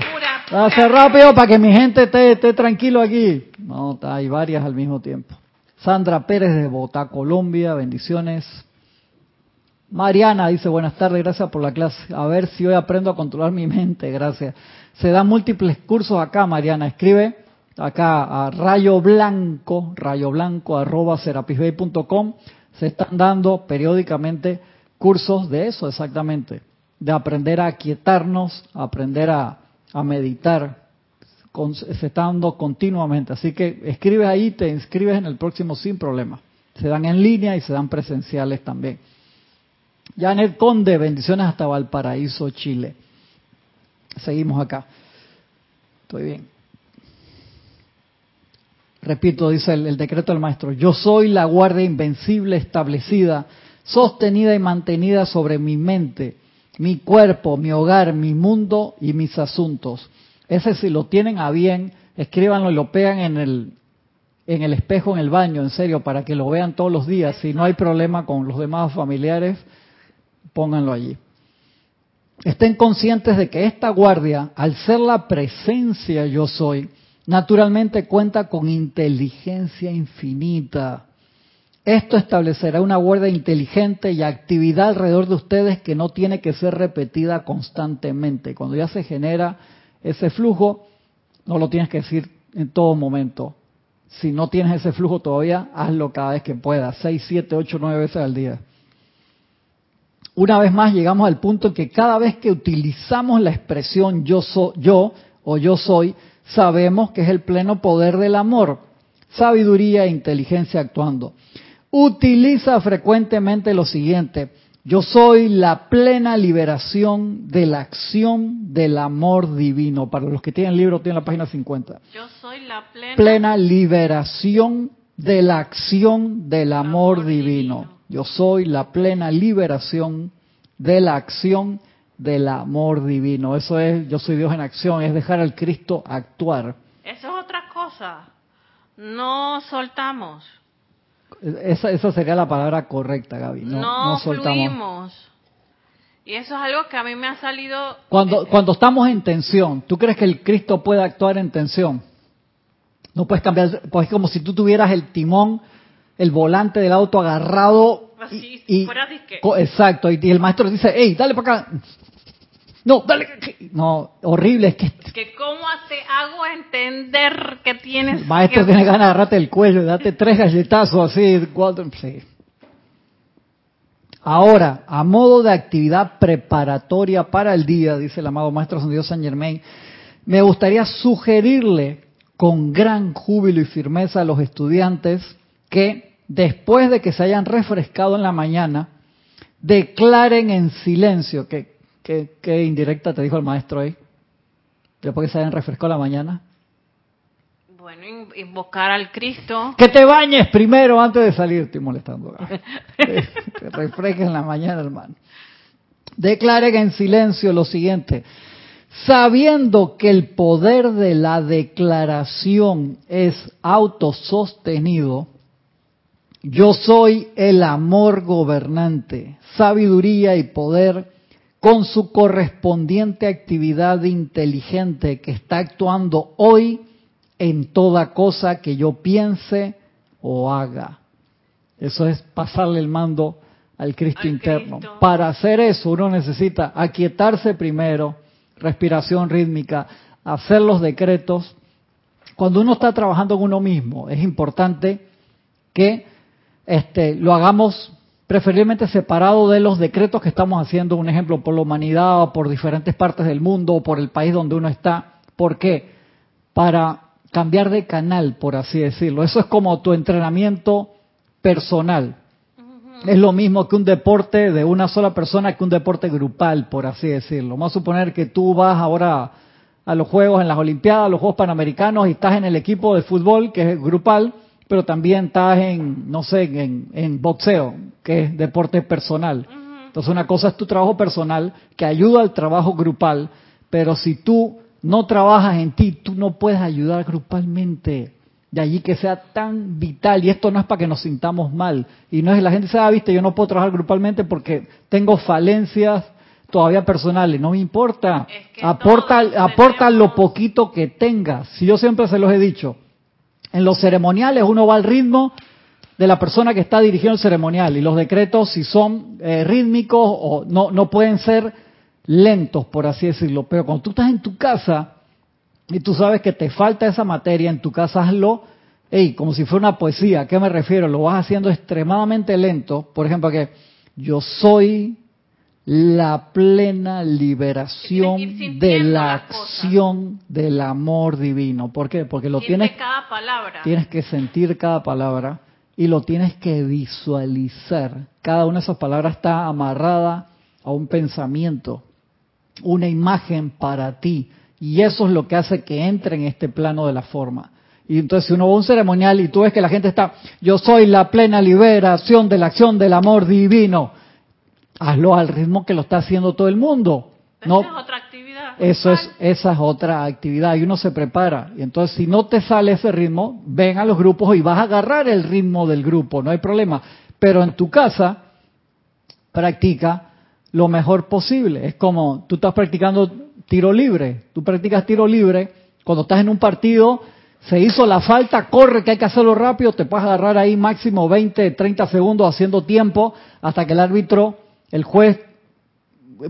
Hace rápido para que mi gente esté, esté tranquilo aquí. No, hay varias al mismo tiempo. Sandra Pérez de Bogotá, Colombia, bendiciones. Mariana dice, buenas tardes, gracias por la clase. A ver si hoy aprendo a controlar mi mente, gracias. Se dan múltiples cursos acá, Mariana. Escribe acá a rayo blanco, rayo blanco arroba serapisbay.com. Se están dando periódicamente cursos de eso exactamente, de aprender a aquietarnos, aprender a, a meditar. se está dando continuamente. Así que escribes ahí, te inscribes en el próximo sin problema. Se dan en línea y se dan presenciales también. Janet Conde, bendiciones hasta Valparaíso, Chile. Seguimos acá. Estoy bien. Repito, dice el, decreto del maestro, yo soy la guardia invencible establecida, sostenida y mantenida sobre mi mente, mi cuerpo, mi hogar, mi mundo y mis asuntos. Ese si lo tienen a bien, escríbanlo y lo pegan en el, en el espejo en el baño, en serio, para que lo vean todos los días. Si no hay problema con los demás familiares, pónganlo allí. Estén conscientes de que esta guardia, al ser la presencia yo soy, naturalmente cuenta con inteligencia infinita. Esto establecerá una guardia inteligente y actividad alrededor de ustedes que no tiene que ser repetida constantemente. Cuando ya se genera ese flujo, no lo tienes que decir en todo momento. Si no tienes ese flujo todavía, hazlo cada vez que puedas, seis, siete, ocho, nueve veces al día. Una vez más llegamos al punto en que cada vez que utilizamos la expresión yo soy yo o yo soy, sabemos que es el pleno poder del amor, sabiduría e inteligencia actuando. Utiliza frecuentemente lo siguiente, yo soy la plena liberación de la acción del amor divino. Para los que tienen libro, tienen la página 50. Yo soy la plena, plena liberación de la acción del amor, divino. Yo soy la plena liberación de la acción del amor divino. Eso es, yo soy Dios en acción, es dejar al Cristo actuar. Eso es otra cosa. No soltamos. Esa, esa sería la palabra correcta, Gaby. No, no, Fluimos. Y eso es algo que a mí me ha salido... Cuando, cuando estamos en tensión, ¿tú crees que el Cristo puede actuar en tensión? No puedes cambiar, pues es como si tú tuvieras el timón el volante del auto agarrado. Así, y, fuera exacto, y, el maestro dice, hey, dale para acá. No, dale. No, horrible, es que... que cómo te hago entender que tienes... Maestro tiene ganas de agarrarte el cuello, date tres galletazos así, cuatro... Sí. Ahora, a modo de actividad preparatoria para el día, dice el amado Maestro San Dios San Germain, me gustaría sugerirle con gran júbilo y firmeza a los estudiantes que después de que se hayan refrescado en la mañana, declaren en silencio, ¿qué, qué, indirecta te dijo el maestro ahí? Después que se hayan refrescado la mañana. Bueno, invocar al Cristo. Que te bañes primero antes de salir, estoy molestando. te refresques en la mañana, hermano. Declaren en silencio lo siguiente. Sabiendo que el poder de la declaración es autosostenido, yo soy el amor gobernante, sabiduría y poder con su correspondiente actividad inteligente que está actuando hoy en toda cosa que yo piense o haga. Eso es pasarle el mando al Cristo interno. Para hacer eso uno necesita aquietarse primero, respiración rítmica, hacer los decretos. Cuando uno está trabajando en uno mismo, es importante que este, lo hagamos preferiblemente separado de los decretos que estamos haciendo, un ejemplo, por la humanidad o por diferentes partes del mundo o por el país donde uno está. ¿Por qué? Para cambiar de canal, por así decirlo. Eso es como tu entrenamiento personal. Es lo mismo que un deporte de una sola persona que un deporte grupal, por así decirlo. Vamos a suponer que tú vas ahora a los Juegos en las Olimpiadas, a los Juegos Panamericanos y estás en el equipo de fútbol que es grupal pero también estás en, no sé, en, boxeo, que es deporte personal. Entonces una cosa es tu trabajo personal que ayuda al trabajo grupal, pero si tú no trabajas en ti, tú no puedes ayudar grupalmente. De allí que sea tan vital. Y esto no es para que nos sintamos mal. Y no es la gente se ah, viste, yo no puedo trabajar grupalmente porque tengo falencias todavía personales. No me importa. aporta, aporta lo poquito que tengas. Si yo siempre se los he dicho, en los ceremoniales uno va al ritmo de la persona que está dirigiendo el ceremonial y los decretos si son eh, rítmicos o no, no pueden ser lentos, por así decirlo. Pero cuando tú estás en tu casa y tú sabes que te falta esa materia, en tu casa hazlo, hey, como si fuera una poesía. ¿A qué me refiero? Lo vas haciendo extremadamente lento. Por ejemplo, que yo soy la plena liberación de la acción del amor divino. ¿Por qué? Porque lo tienes, cada palabra. tienes que sentir cada palabra y lo tienes que visualizar. Cada una de esas palabras está amarrada a un pensamiento, una imagen para ti. Y eso es lo que hace que entre en este plano de la forma. Y entonces si uno va a un ceremonial y tú ves que la gente está, yo soy la plena liberación de la acción del amor divino, hazlo al ritmo que lo está haciendo todo el mundo. No, esa es otra actividad. Eso es, esa es otra actividad y uno se prepara. Y entonces si no te sale ese ritmo, ven a los grupos y vas a agarrar el ritmo del grupo, no hay problema. Pero en tu casa, practica lo mejor posible. Es como tú estás practicando tiro libre. Tú practicas tiro libre. Cuando estás en un partido, se hizo la falta, corre que hay que hacerlo rápido, te puedes agarrar ahí máximo 20, 30 segundos haciendo tiempo hasta que el árbitro, el juez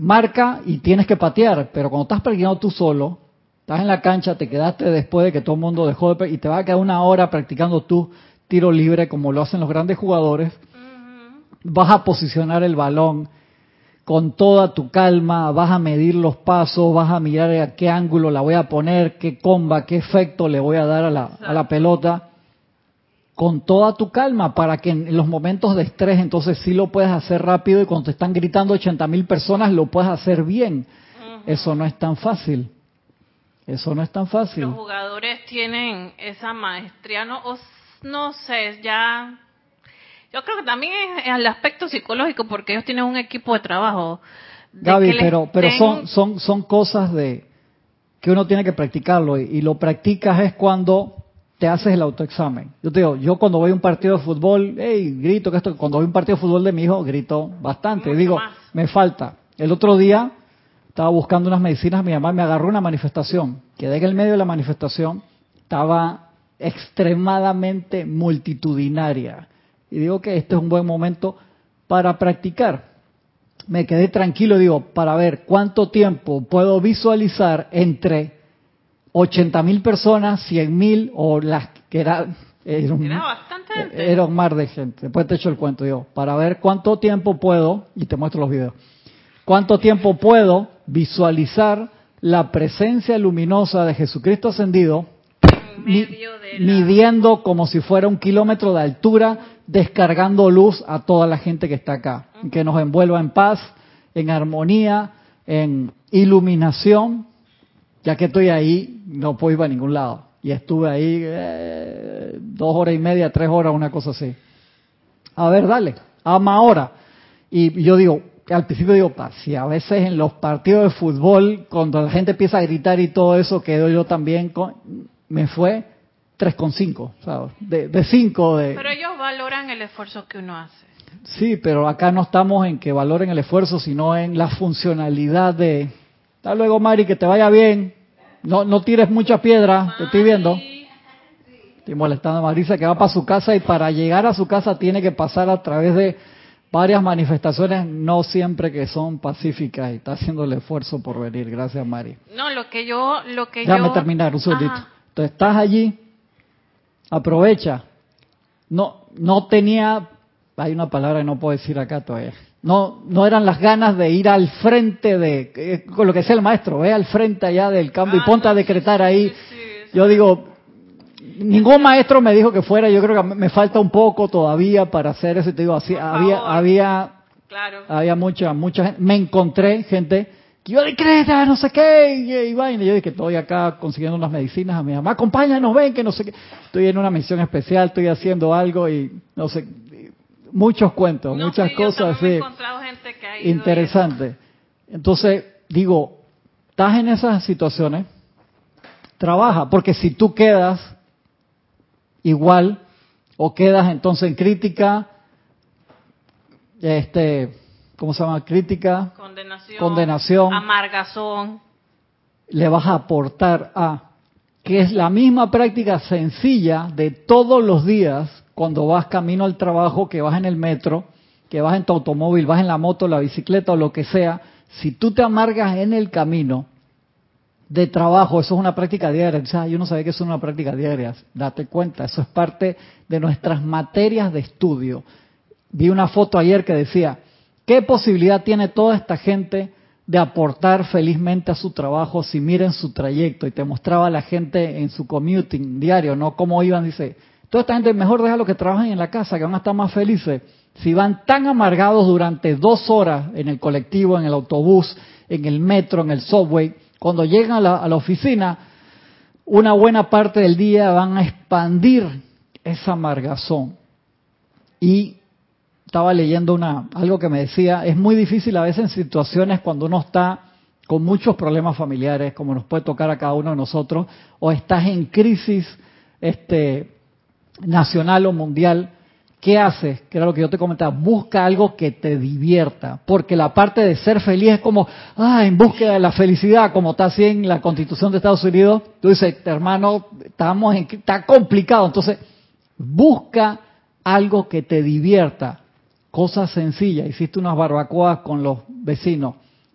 marca y tienes que patear. Pero cuando estás practicando tú solo, estás en la cancha, te quedaste después de que todo el mundo dejó de y te va a quedar una hora practicando tu tiro libre como lo hacen los grandes jugadores. Vas a posicionar el balón con toda tu calma, vas a medir los pasos, vas a mirar a qué ángulo la voy a poner, qué comba, qué efecto le voy a dar a la, a la pelota, con toda tu calma, para que en los momentos de estrés entonces sí lo puedes hacer rápido y cuando te están gritando 80 mil personas lo puedes hacer bien. Eso no es tan fácil. Eso no es tan fácil. Los jugadores tienen esa maestría, no, no sé, ya yo creo que también es el aspecto psicológico, porque ellos tienen un equipo de trabajo. Gaby, pero, pero son, son, son cosas de que uno tiene que practicarlo y, lo practicas es cuando te haces el autoexamen. Yo te digo, yo cuando voy a un partido de fútbol, hey, grito que esto, cuando voy a un partido de fútbol de mi hijo, grito bastante. digo, me falta. El otro día estaba buscando unas medicinas, mi mamá me agarró una manifestación. Quedé en el medio de la manifestación, estaba extremadamente multitudinaria y digo que este es un buen momento para practicar. Me quedé tranquilo, digo, para ver cuánto tiempo puedo visualizar entre 80 mil personas, 100 mil o las que eran era, un, bastante gente. Era un mar de gente. Después te echo el cuento, digo, para ver cuánto tiempo puedo, y te muestro los videos, cuánto tiempo puedo visualizar la presencia luminosa de Jesucristo ascendido, midiendo como si fuera un kilómetro de altura descargando luz a toda la gente que está acá, que nos envuelva en paz, en armonía, en iluminación. Ya que estoy ahí, no puedo ir a ningún lado. Y estuve ahí eh, dos horas y media, tres horas, una cosa así. A ver, dale, ama ahora. Y yo digo, al principio digo, si a veces en los partidos de fútbol, cuando la gente empieza a gritar y todo eso, quedo yo también, con, me fue 3,5, ¿sabes? De, de 5. De... Pero ellos valoran el esfuerzo que uno hace. Sí, pero acá no estamos en que valoren el esfuerzo, sino en la funcionalidad de... Hasta luego, Mari, que te vaya bien. No, no tires mucha piedra, te estoy viendo. Estoy molestando a Marisa que va para su casa y para llegar a su casa tiene que pasar a través de varias manifestaciones, no siempre que son pacíficas y está haciendo el esfuerzo por venir. Gracias, Mari. No, lo que yo... Lo que Déjame terminar, un segundito. Entonces, estás allí aprovecha. No, no tenía, hay una palabra que no puedo decir acá todavía. No, no eran las ganas de ir al frente de, eh, con lo que sea el maestro, ve al frente allá del cambio y ah, ponte a decretar ahí. yo digo, ningún maestro me dijo que fuera, yo creo que me falta un poco todavía para hacer eso. Te digo, así, había, había, había mucha, mucha gente. Me encontré gente yo decreta, no sé qué, y, vaina. Yo dije, estoy acá consiguiendo unas medicinas a mi mamá, acompáñanos, ven, que no sé qué. Estoy en una misión especial, estoy haciendo algo y no sé, muchos cuentos, muchas cosas así. Interesante. Entonces, digo, estás en esas situaciones, trabaja, porque si tú quedas igual o quedas entonces en crítica, este, ¿cómo se llama? Crítica, Condenación. condenación, Amargazón. le vas a aportar a que es la misma práctica sencilla de todos los días cuando vas camino al trabajo, que vas en el metro, que vas en tu automóvil, vas en la moto, la bicicleta o lo que sea, si tú te amargas en el camino de trabajo, eso es una práctica diaria. O yo no sabía que eso es una práctica diaria. Date cuenta, eso es parte de nuestras materias de estudio. Vi una foto ayer que decía, ¿qué posibilidad tiene toda esta gente de aportar felizmente a su trabajo si miren su trayecto? Y te mostraba a la gente en su commuting diario, ¿no? Cómo iban, dice, toda esta gente mejor deja lo que trabajan en la casa, que van a estar más felices. Si van tan amargados durante dos horas en el colectivo, en el autobús, en el metro, en el subway, cuando llegan a la, a la oficina, una buena parte del día van a expandir esa amargazón. Y estaba leyendo una, algo que me decía, es muy difícil a veces en situaciones cuando uno está con muchos problemas familiares, como nos puede tocar a cada uno de nosotros, o estás en crisis este, nacional o mundial, ¿qué haces? Que era lo que yo te comentaba, busca algo que te divierta, porque la parte de ser feliz es como, ah, en búsqueda de la felicidad, como está así en la Constitución de Estados Unidos, tú dices, hermano, estamos en, está complicado, entonces busca algo que te divierta, cosas sencillas, hiciste unas barbacoas con los vecinos,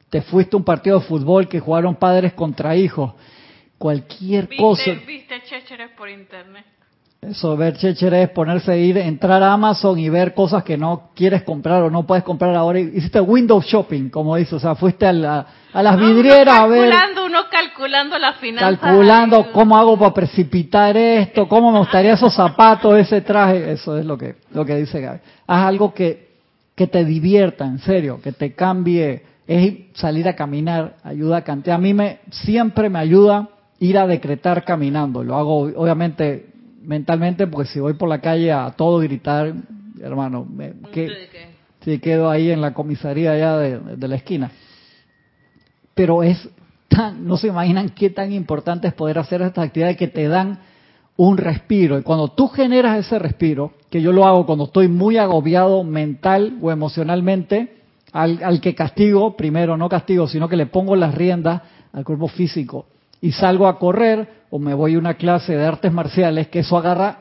te fuiste a un partido de fútbol que jugaron padres contra hijos, cualquier ¿Viste, cosa. viste chécheres por internet? Eso, ver chéchere es ponerse a ir, entrar a Amazon y ver cosas que no quieres comprar o no puedes comprar ahora. Hiciste window shopping, como dice, o sea, fuiste a, la- a las No, vidrieras a ver, calculando, uno calculando la finanza. calculando cómo hago para precipitar esto, cómo me gustaría esos zapatos, ese traje. Eso es lo que, lo que dice Gaby. Haz algo que, que te divierta, en serio, que te cambie. Es salir a caminar, ayuda a cantar. A mí me, siempre me ayuda ir a decretar caminando. Lo hago, obviamente, mentalmente, porque si voy por la calle a todo gritar, hermano, me, que, Sí, quedo ahí en la comisaría allá de, de la esquina. Pero es tan, no se imaginan qué tan importante es poder hacer estas actividades que te dan un respiro. Y cuando tú generas ese respiro, que yo lo hago cuando estoy muy agobiado mental o emocionalmente, al, al que castigo, primero no castigo, sino que le pongo las riendas al cuerpo físico y salgo a correr o me voy a una clase de artes marciales, que eso agarra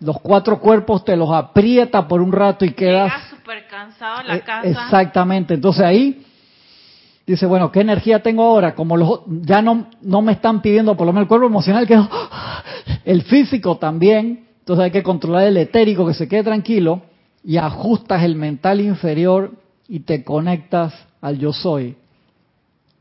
los cuatro cuerpos, te los aprieta por un rato y quedas Llegas súper cansado a la eh, casa. Exactamente. Entonces ahí dice, bueno, ¿qué energía tengo ahora? Como los, ya no, no me están pidiendo, por lo menos el cuerpo emocional, que *gasps* el físico también. Entonces hay que controlar el etérico, que se quede tranquilo, y ajustas el mental inferior y te conectas al yo soy.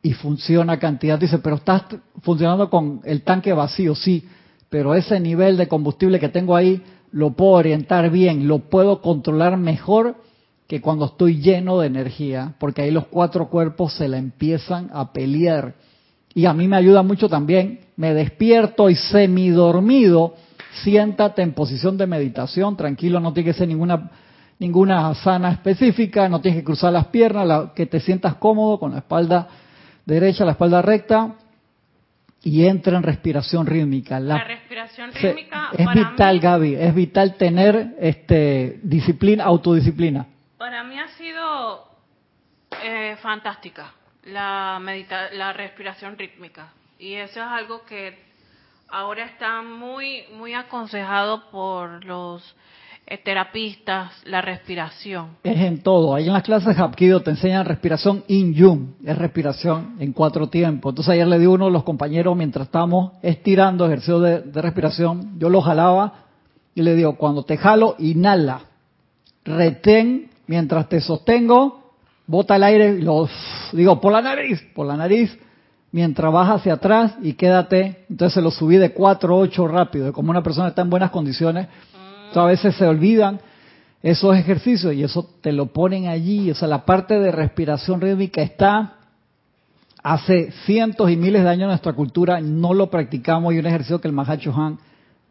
Y funciona cantidad. Dice, pero estás funcionando con el tanque vacío, sí, pero ese nivel de combustible que tengo ahí lo puedo orientar bien, lo puedo controlar mejor que cuando estoy lleno de energía, porque ahí los cuatro cuerpos se la empiezan a pelear. Y a mí me ayuda mucho también, me despierto y semidormido, siéntate en posición de meditación, tranquilo, no tiene que ser ninguna ninguna sana específica, no tienes que cruzar las piernas, la- que te sientas cómodo con la espalda derecha, la espalda recta y entra en respiración rítmica. La, La- respiración se- rítmica es para vital, mí, Gaby, es vital tener este disciplina, autodisciplina. para mí ha sido eh, fantástica la medita la respiración rítmica y eso es algo que ahora está muy muy aconsejado por los terapistas la respiración. Es en todo. Ahí en las clases Hapkido te enseñan respiración in yum, es respiración en cuatro tiempos. Entonces ayer le di a uno de los compañeros mientras estábamos estirando ejercicio de, respiración, yo lo jalaba y le digo, cuando te jalo, inhala, retén mientras te sostengo, bota el aire lo *laughs* digo por la nariz, por la nariz, mientras vas hacia atrás y quédate. Entonces se lo subí de 4 a 8 rápido. Como una persona está en buenas condiciones, a veces se olvidan esos ejercicios y eso te lo ponen allí. O sea, la parte de respiración rítmica está hace cientos y miles de años en nuestra cultura, no lo practicamos y un ejercicio que el Mahacho Han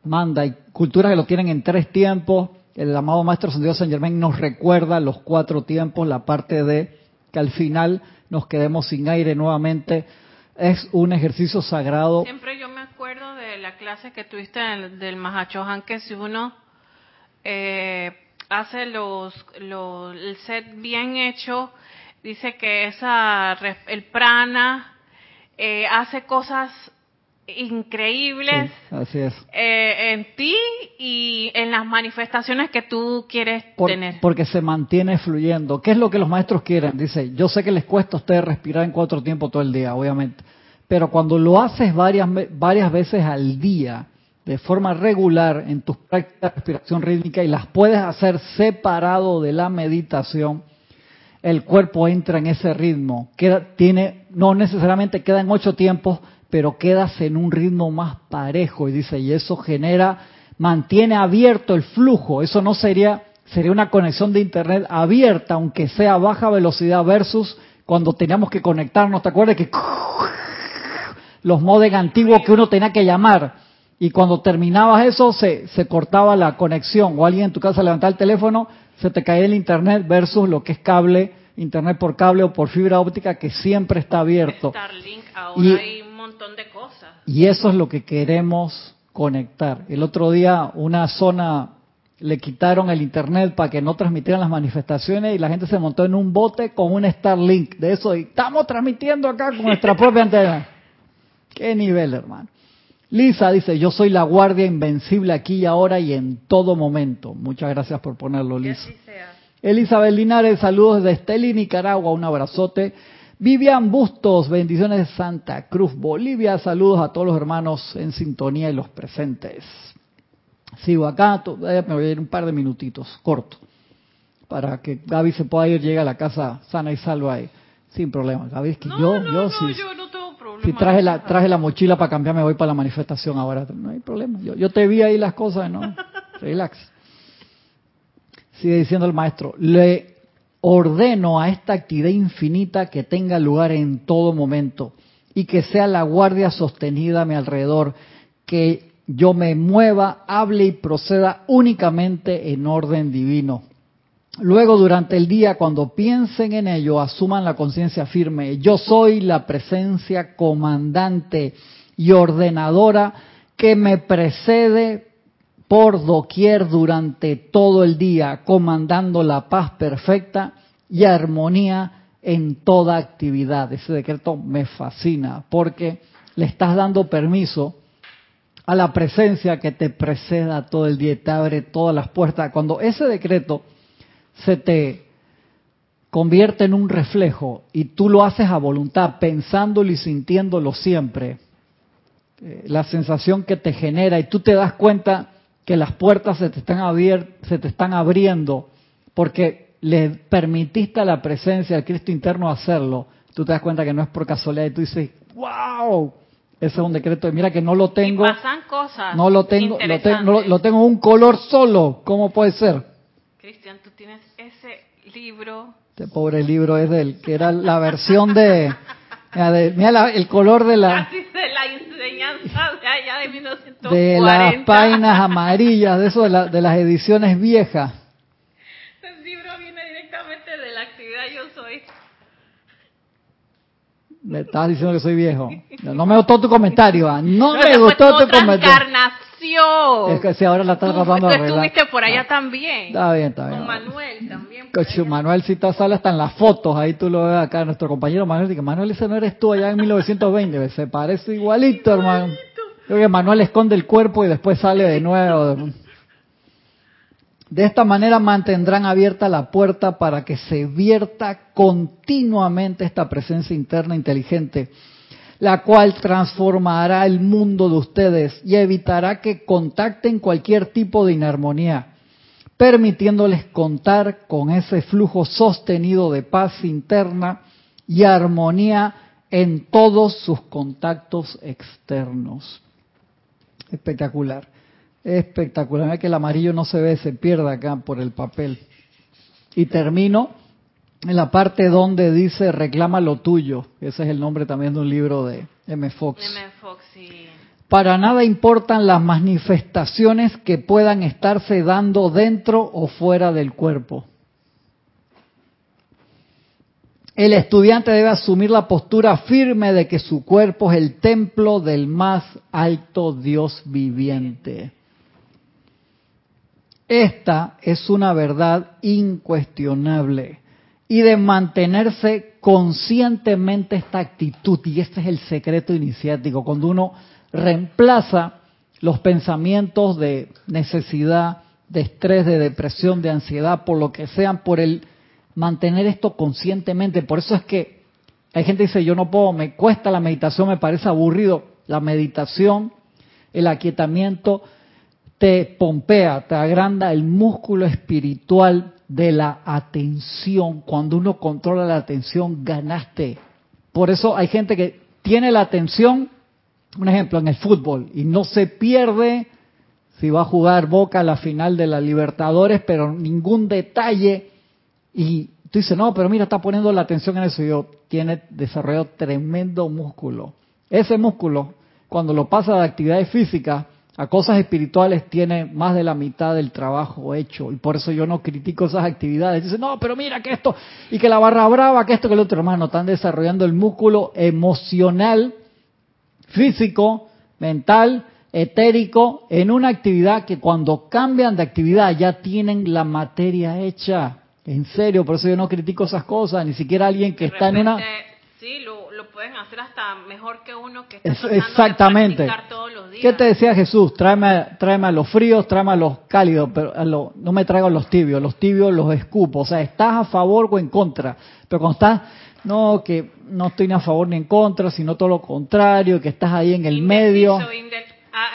manda. Hay culturas que lo tienen en tres tiempos. El amado Maestro Santiago San Germán nos recuerda los cuatro tiempos, la parte de que al final nos quedemos sin aire nuevamente. Es un ejercicio sagrado. Siempre yo me acuerdo de la clase que tuviste del, del Mahachohan que si uno eh, hace los, los, el set bien hecho, dice que esa el prana eh, hace cosas increíbles así es. eh, en ti y en las manifestaciones que tú quieres Por- tener. porque se mantiene fluyendo. ¿Qué es lo que los maestros quieren? Dice, yo sé que les cuesta a ustedes respirar en cuatro tiempos todo el día, obviamente, pero cuando lo haces varias, varias veces al día, de forma regular en tus prácticas de respiración rítmica y las puedes hacer separado de la meditación, el cuerpo entra en ese ritmo. Queda, tiene, no necesariamente queda en ocho tiempos, pero quedas en un ritmo más parejo. Y dice, y eso genera, mantiene abierto el flujo. Eso no sería, sería una conexión de internet abierta, aunque sea baja velocidad versus cuando teníamos que conectarnos. ¿Te acuerdas que *laughs* los modem antiguos que uno tenía que llamar? Y cuando terminabas eso, se, se cortaba la conexión. O alguien en tu casa levantaba el teléfono, se te caía el internet versus lo que es cable, internet por cable o por fibra óptica, que siempre está abierto. Starlink, ahora Y- hay un montón de cosas. Y eso es lo que queremos conectar. El otro día una zona le quitaron el internet para que no transmitieran las manifestaciones y la gente se montó en un bote con un Starlink de eso y estamos transmitiendo acá con nuestra propia antena. *laughs* Qué nivel, hermano. Lisa dice, yo soy la guardia invencible aquí y ahora y en todo momento. Muchas gracias por ponerlo, Lisa. Elizabeth Linares, saludos desde Esteli, Nicaragua, un abrazote. Vivian Bustos, bendiciones de Santa Cruz, Bolivia, saludos a todos los hermanos en sintonía y los presentes. Sigo acá, todavía me voy a ir un par de minutitos, corto, para que Gaby se pueda ir, llegue a la casa sana y salva y sin problema. Gaby, es que No, yo, no, yo no, sí, yo problema. sí traje la, traje la mochila para cambiarme, voy para la manifestación ahora, no hay problema. Yo, yo te vi ahí las cosas, ¿no? *laughs* Relax. Sigue diciendo el maestro, le ordeno a esta actividad infinita que tenga lugar en todo momento y que sea la guardia sostenida a mi alrededor, que yo me mueva, hable y proceda únicamente en orden divino. Luego, durante el día, cuando piensen en ello, asuman la conciencia firme. Yo soy la presencia comandante y ordenadora que me precede por doquier durante todo el día, comandando la paz perfecta y armonía en toda actividad. Ese decreto me fascina porque le estás dando permiso a la presencia que te preceda todo el día y te abre todas las puertas. Cuando ese decreto se te convierte en un reflejo y tú lo haces a voluntad, pensándolo y sintiéndolo siempre, eh, la sensación que te genera y tú te das cuenta que las puertas se te están, abier- se te están abriendo porque le permitiste a la presencia del Cristo interno hacerlo, tú te das cuenta que no es por casualidad y tú dices, wow, ese es un decreto, mira que no lo tengo, Y pasan cosas. no lo tengo, lo, te- no lo- tengo en un color solo, ¿cómo puede ser? Cristian, tú tienes ese libro. Este pobre libro es del que era la versión de, mira, de- mira la- el color de la Casi de la enseñanza de allá de 1940. de las páginas amarillas, de eso de, la- de las ediciones viejas. El libro viene directamente de la actividad Yo Soy. Me estabas diciendo que soy viejo. No, me gustó tu comentario, ah. no me Pero gustó tu comentario. Es que si ahora la estás Tú, tratando tú arreglar. estuviste por allá Ah, también. Está bien, está bien. Con Manuel también. allá. Manuel si está sale hasta en las fotos, ahí tú lo ves acá, nuestro compañero Manuel, dice, Manuel ese no eres tú allá en 1920, *laughs* se parece igualito, hermano. Creo que Manuel esconde el cuerpo y después sale de nuevo. De esta manera mantendrán abierta la puerta para que se vierta continuamente esta presencia interna inteligente, la cual transformará el mundo de ustedes y evitará que contacten cualquier tipo de inarmonía permitiéndoles contar con ese flujo sostenido de paz interna y armonía en todos sus contactos externos. Espectacular, espectacular. Mira que el amarillo no se ve, se pierde acá por el papel. Y termino en la parte donde dice reclama lo tuyo. Ese es el nombre también de un libro de M. Fox. M. Fox. Para nada importan las manifestaciones que puedan estarse dando dentro o fuera del cuerpo. el estudiante debe asumir la postura firme de que su cuerpo es el templo del más alto Dios viviente. Esta es una verdad incuestionable y de mantenerse conscientemente esta actitud, y este es el secreto iniciático, cuando uno reemplaza los pensamientos de necesidad, de estrés, de depresión, de ansiedad, por lo que sean, por el mantener esto conscientemente. Por eso es que hay gente que dice, yo no puedo, me cuesta la meditación, me parece aburrido. La meditación, el aquietamiento, te pompea, te agranda el músculo espiritual de la atención. Cuando uno controla la atención, ganaste. Por eso hay gente que tiene la atención, un ejemplo, en el fútbol, y no se pierde si va a jugar Boca a la final de la Libertadores, pero ningún detalle. Y tú dices, no, pero mira, está poniendo la atención en eso. Y yo, tiene desarrollado tremendo músculo. Ese músculo, cuando lo pasa de actividades físicas, a cosas espirituales tiene más de la mitad del trabajo hecho y por eso yo no critico esas actividades. Dice, no, pero mira que esto y que la barra brava, que esto, que el otro hermano, están desarrollando el músculo emocional, físico, mental, etérico, en una actividad que cuando cambian de actividad ya tienen la materia hecha. En serio, por eso yo no critico esas cosas, ni siquiera alguien que está en una... pueden hacer hasta mejor que uno que está Exactamente. todos los días. ¿Qué te decía Jesús? Tráeme, tráeme a los fríos, tráeme a los cálidos, pero no me traigo a los tibios. Los tibios los escupo. O sea, estás a favor o en contra. Pero cuando estás, no, que no estoy ni a favor ni en contra, sino todo lo contrario, que estás ahí en el medio.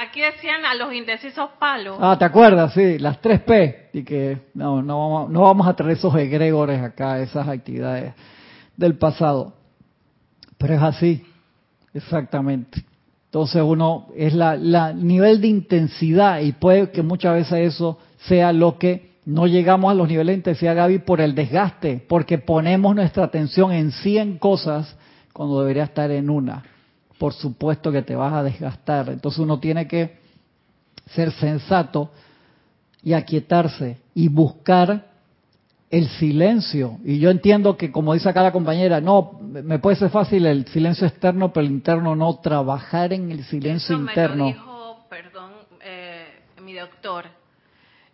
Aquí decían a los indecisos palos. Ah, ¿te acuerdas? Sí, las tres P. Y que no, no, vamos, no vamos a traer esos egregores acá, esas actividades del pasado. Pero es así, exactamente. Entonces uno es la, la nivel de intensidad y puede que muchas veces eso sea lo que no llegamos a los niveles de intensidad, Gaby, por el desgaste, porque ponemos nuestra atención en 100 cosas cuando debería estar en una. Por supuesto que te vas a desgastar. Entonces uno tiene que ser sensato y aquietarse y buscar el silencio. Y yo entiendo que, como dice acá la compañera, no, me puede ser fácil el silencio externo, pero el interno no, trabajar en el silencio interno. Me dijo, perdón, eh, mi doctor,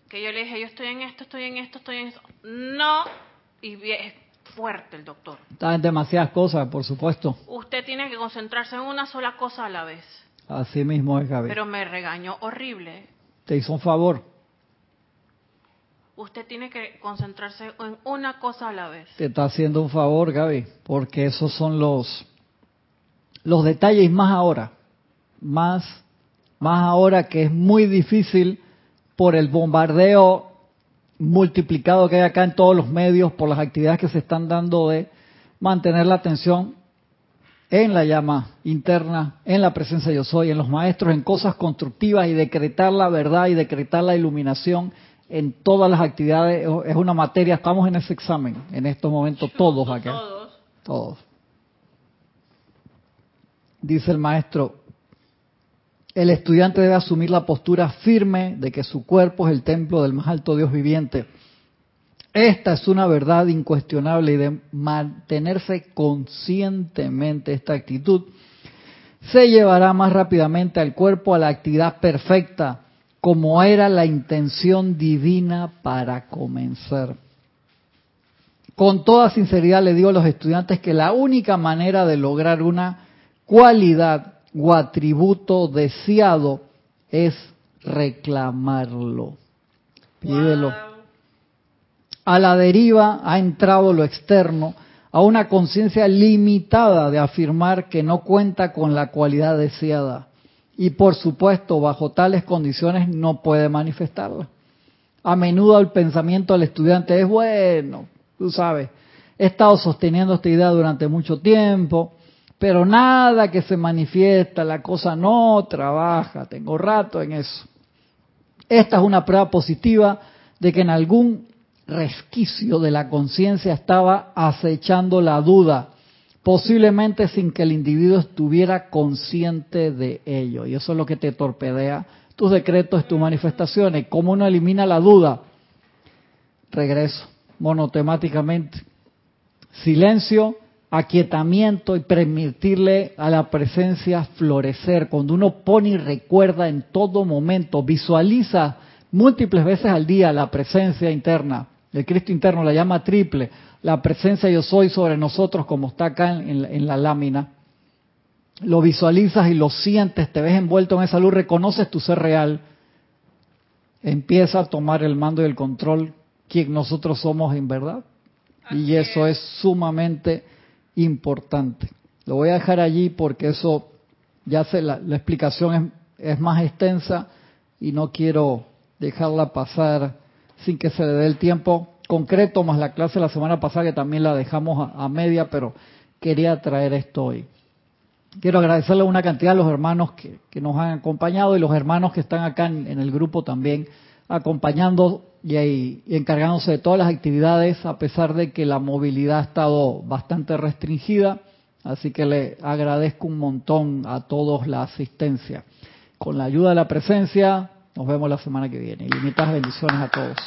que yo le dije, yo estoy en esto, estoy en esto, estoy en esto. No, y es fuerte el doctor. Está en demasiadas cosas, por supuesto. Usted tiene que concentrarse en una sola cosa a la vez. Así mismo es, Gaby. Pero me regañó horrible. Te hizo un favor usted tiene que concentrarse en una cosa a la vez. Te está haciendo un favor, Gaby, porque esos son los los detalles más ahora, más más ahora que es muy difícil por el bombardeo multiplicado que hay acá en todos los medios por las actividades que se están dando de mantener la atención en la llama interna, en la presencia yo soy, en los maestros, en cosas constructivas y decretar la verdad y decretar la iluminación en todas las actividades, es una materia, estamos en ese examen en estos momentos, todos acá. Todos. Todos. Dice el maestro, el estudiante debe asumir la postura firme de que su cuerpo es el templo del más alto Dios viviente. Esta es una verdad incuestionable y de mantenerse conscientemente esta actitud se llevará más rápidamente al cuerpo a la actividad perfecta como era la intención divina para comenzar. Con toda sinceridad le digo a los estudiantes que la única manera de lograr una cualidad o atributo deseado es reclamarlo. Pídelo. A la deriva ha entrado lo externo, a una conciencia limitada de afirmar que no cuenta con la cualidad deseada y por supuesto bajo tales condiciones no puede manifestarla. A menudo el pensamiento del estudiante es bueno, tú sabes, he estado sosteniendo esta idea durante mucho tiempo, pero nada que se manifiesta, la cosa no trabaja, tengo rato en eso. Esta es una prueba positiva de que en algún resquicio de la conciencia estaba acechando la duda posiblemente sin que el individuo estuviera consciente de ello. Y eso es lo que te torpedea tus decretos, tus manifestaciones. ¿Cómo uno elimina la duda? Regreso, monotemáticamente. silencio, aquietamiento y permitirle a la presencia florecer. Cuando uno pone y recuerda en todo momento, visualiza múltiples veces al día la presencia interna. El Cristo interno la llama triple, la presencia yo soy sobre nosotros como está acá en, en la lámina. Lo visualizas y lo sientes, te ves envuelto en esa luz, reconoces tu ser real. Empieza a tomar el mando y el control quien nosotros somos en verdad. Y eso es sumamente importante. Lo voy a dejar allí porque eso ya sé, la, explicación es, más extensa y no quiero dejarla pasar sin que se le dé el tiempo concreto, más la clase de la semana pasada que también la dejamos a, media, pero quería traer esto hoy. Quiero agradecerle a una cantidad de los hermanos que, nos han acompañado y los hermanos que están acá en el grupo también acompañando y, encargándose de todas las actividades, a pesar de que la movilidad ha estado bastante restringida. Así que le agradezco un montón a todos la asistencia. Con la ayuda de la presencia, nos vemos la semana que viene. Ilimitadas bendiciones a todos.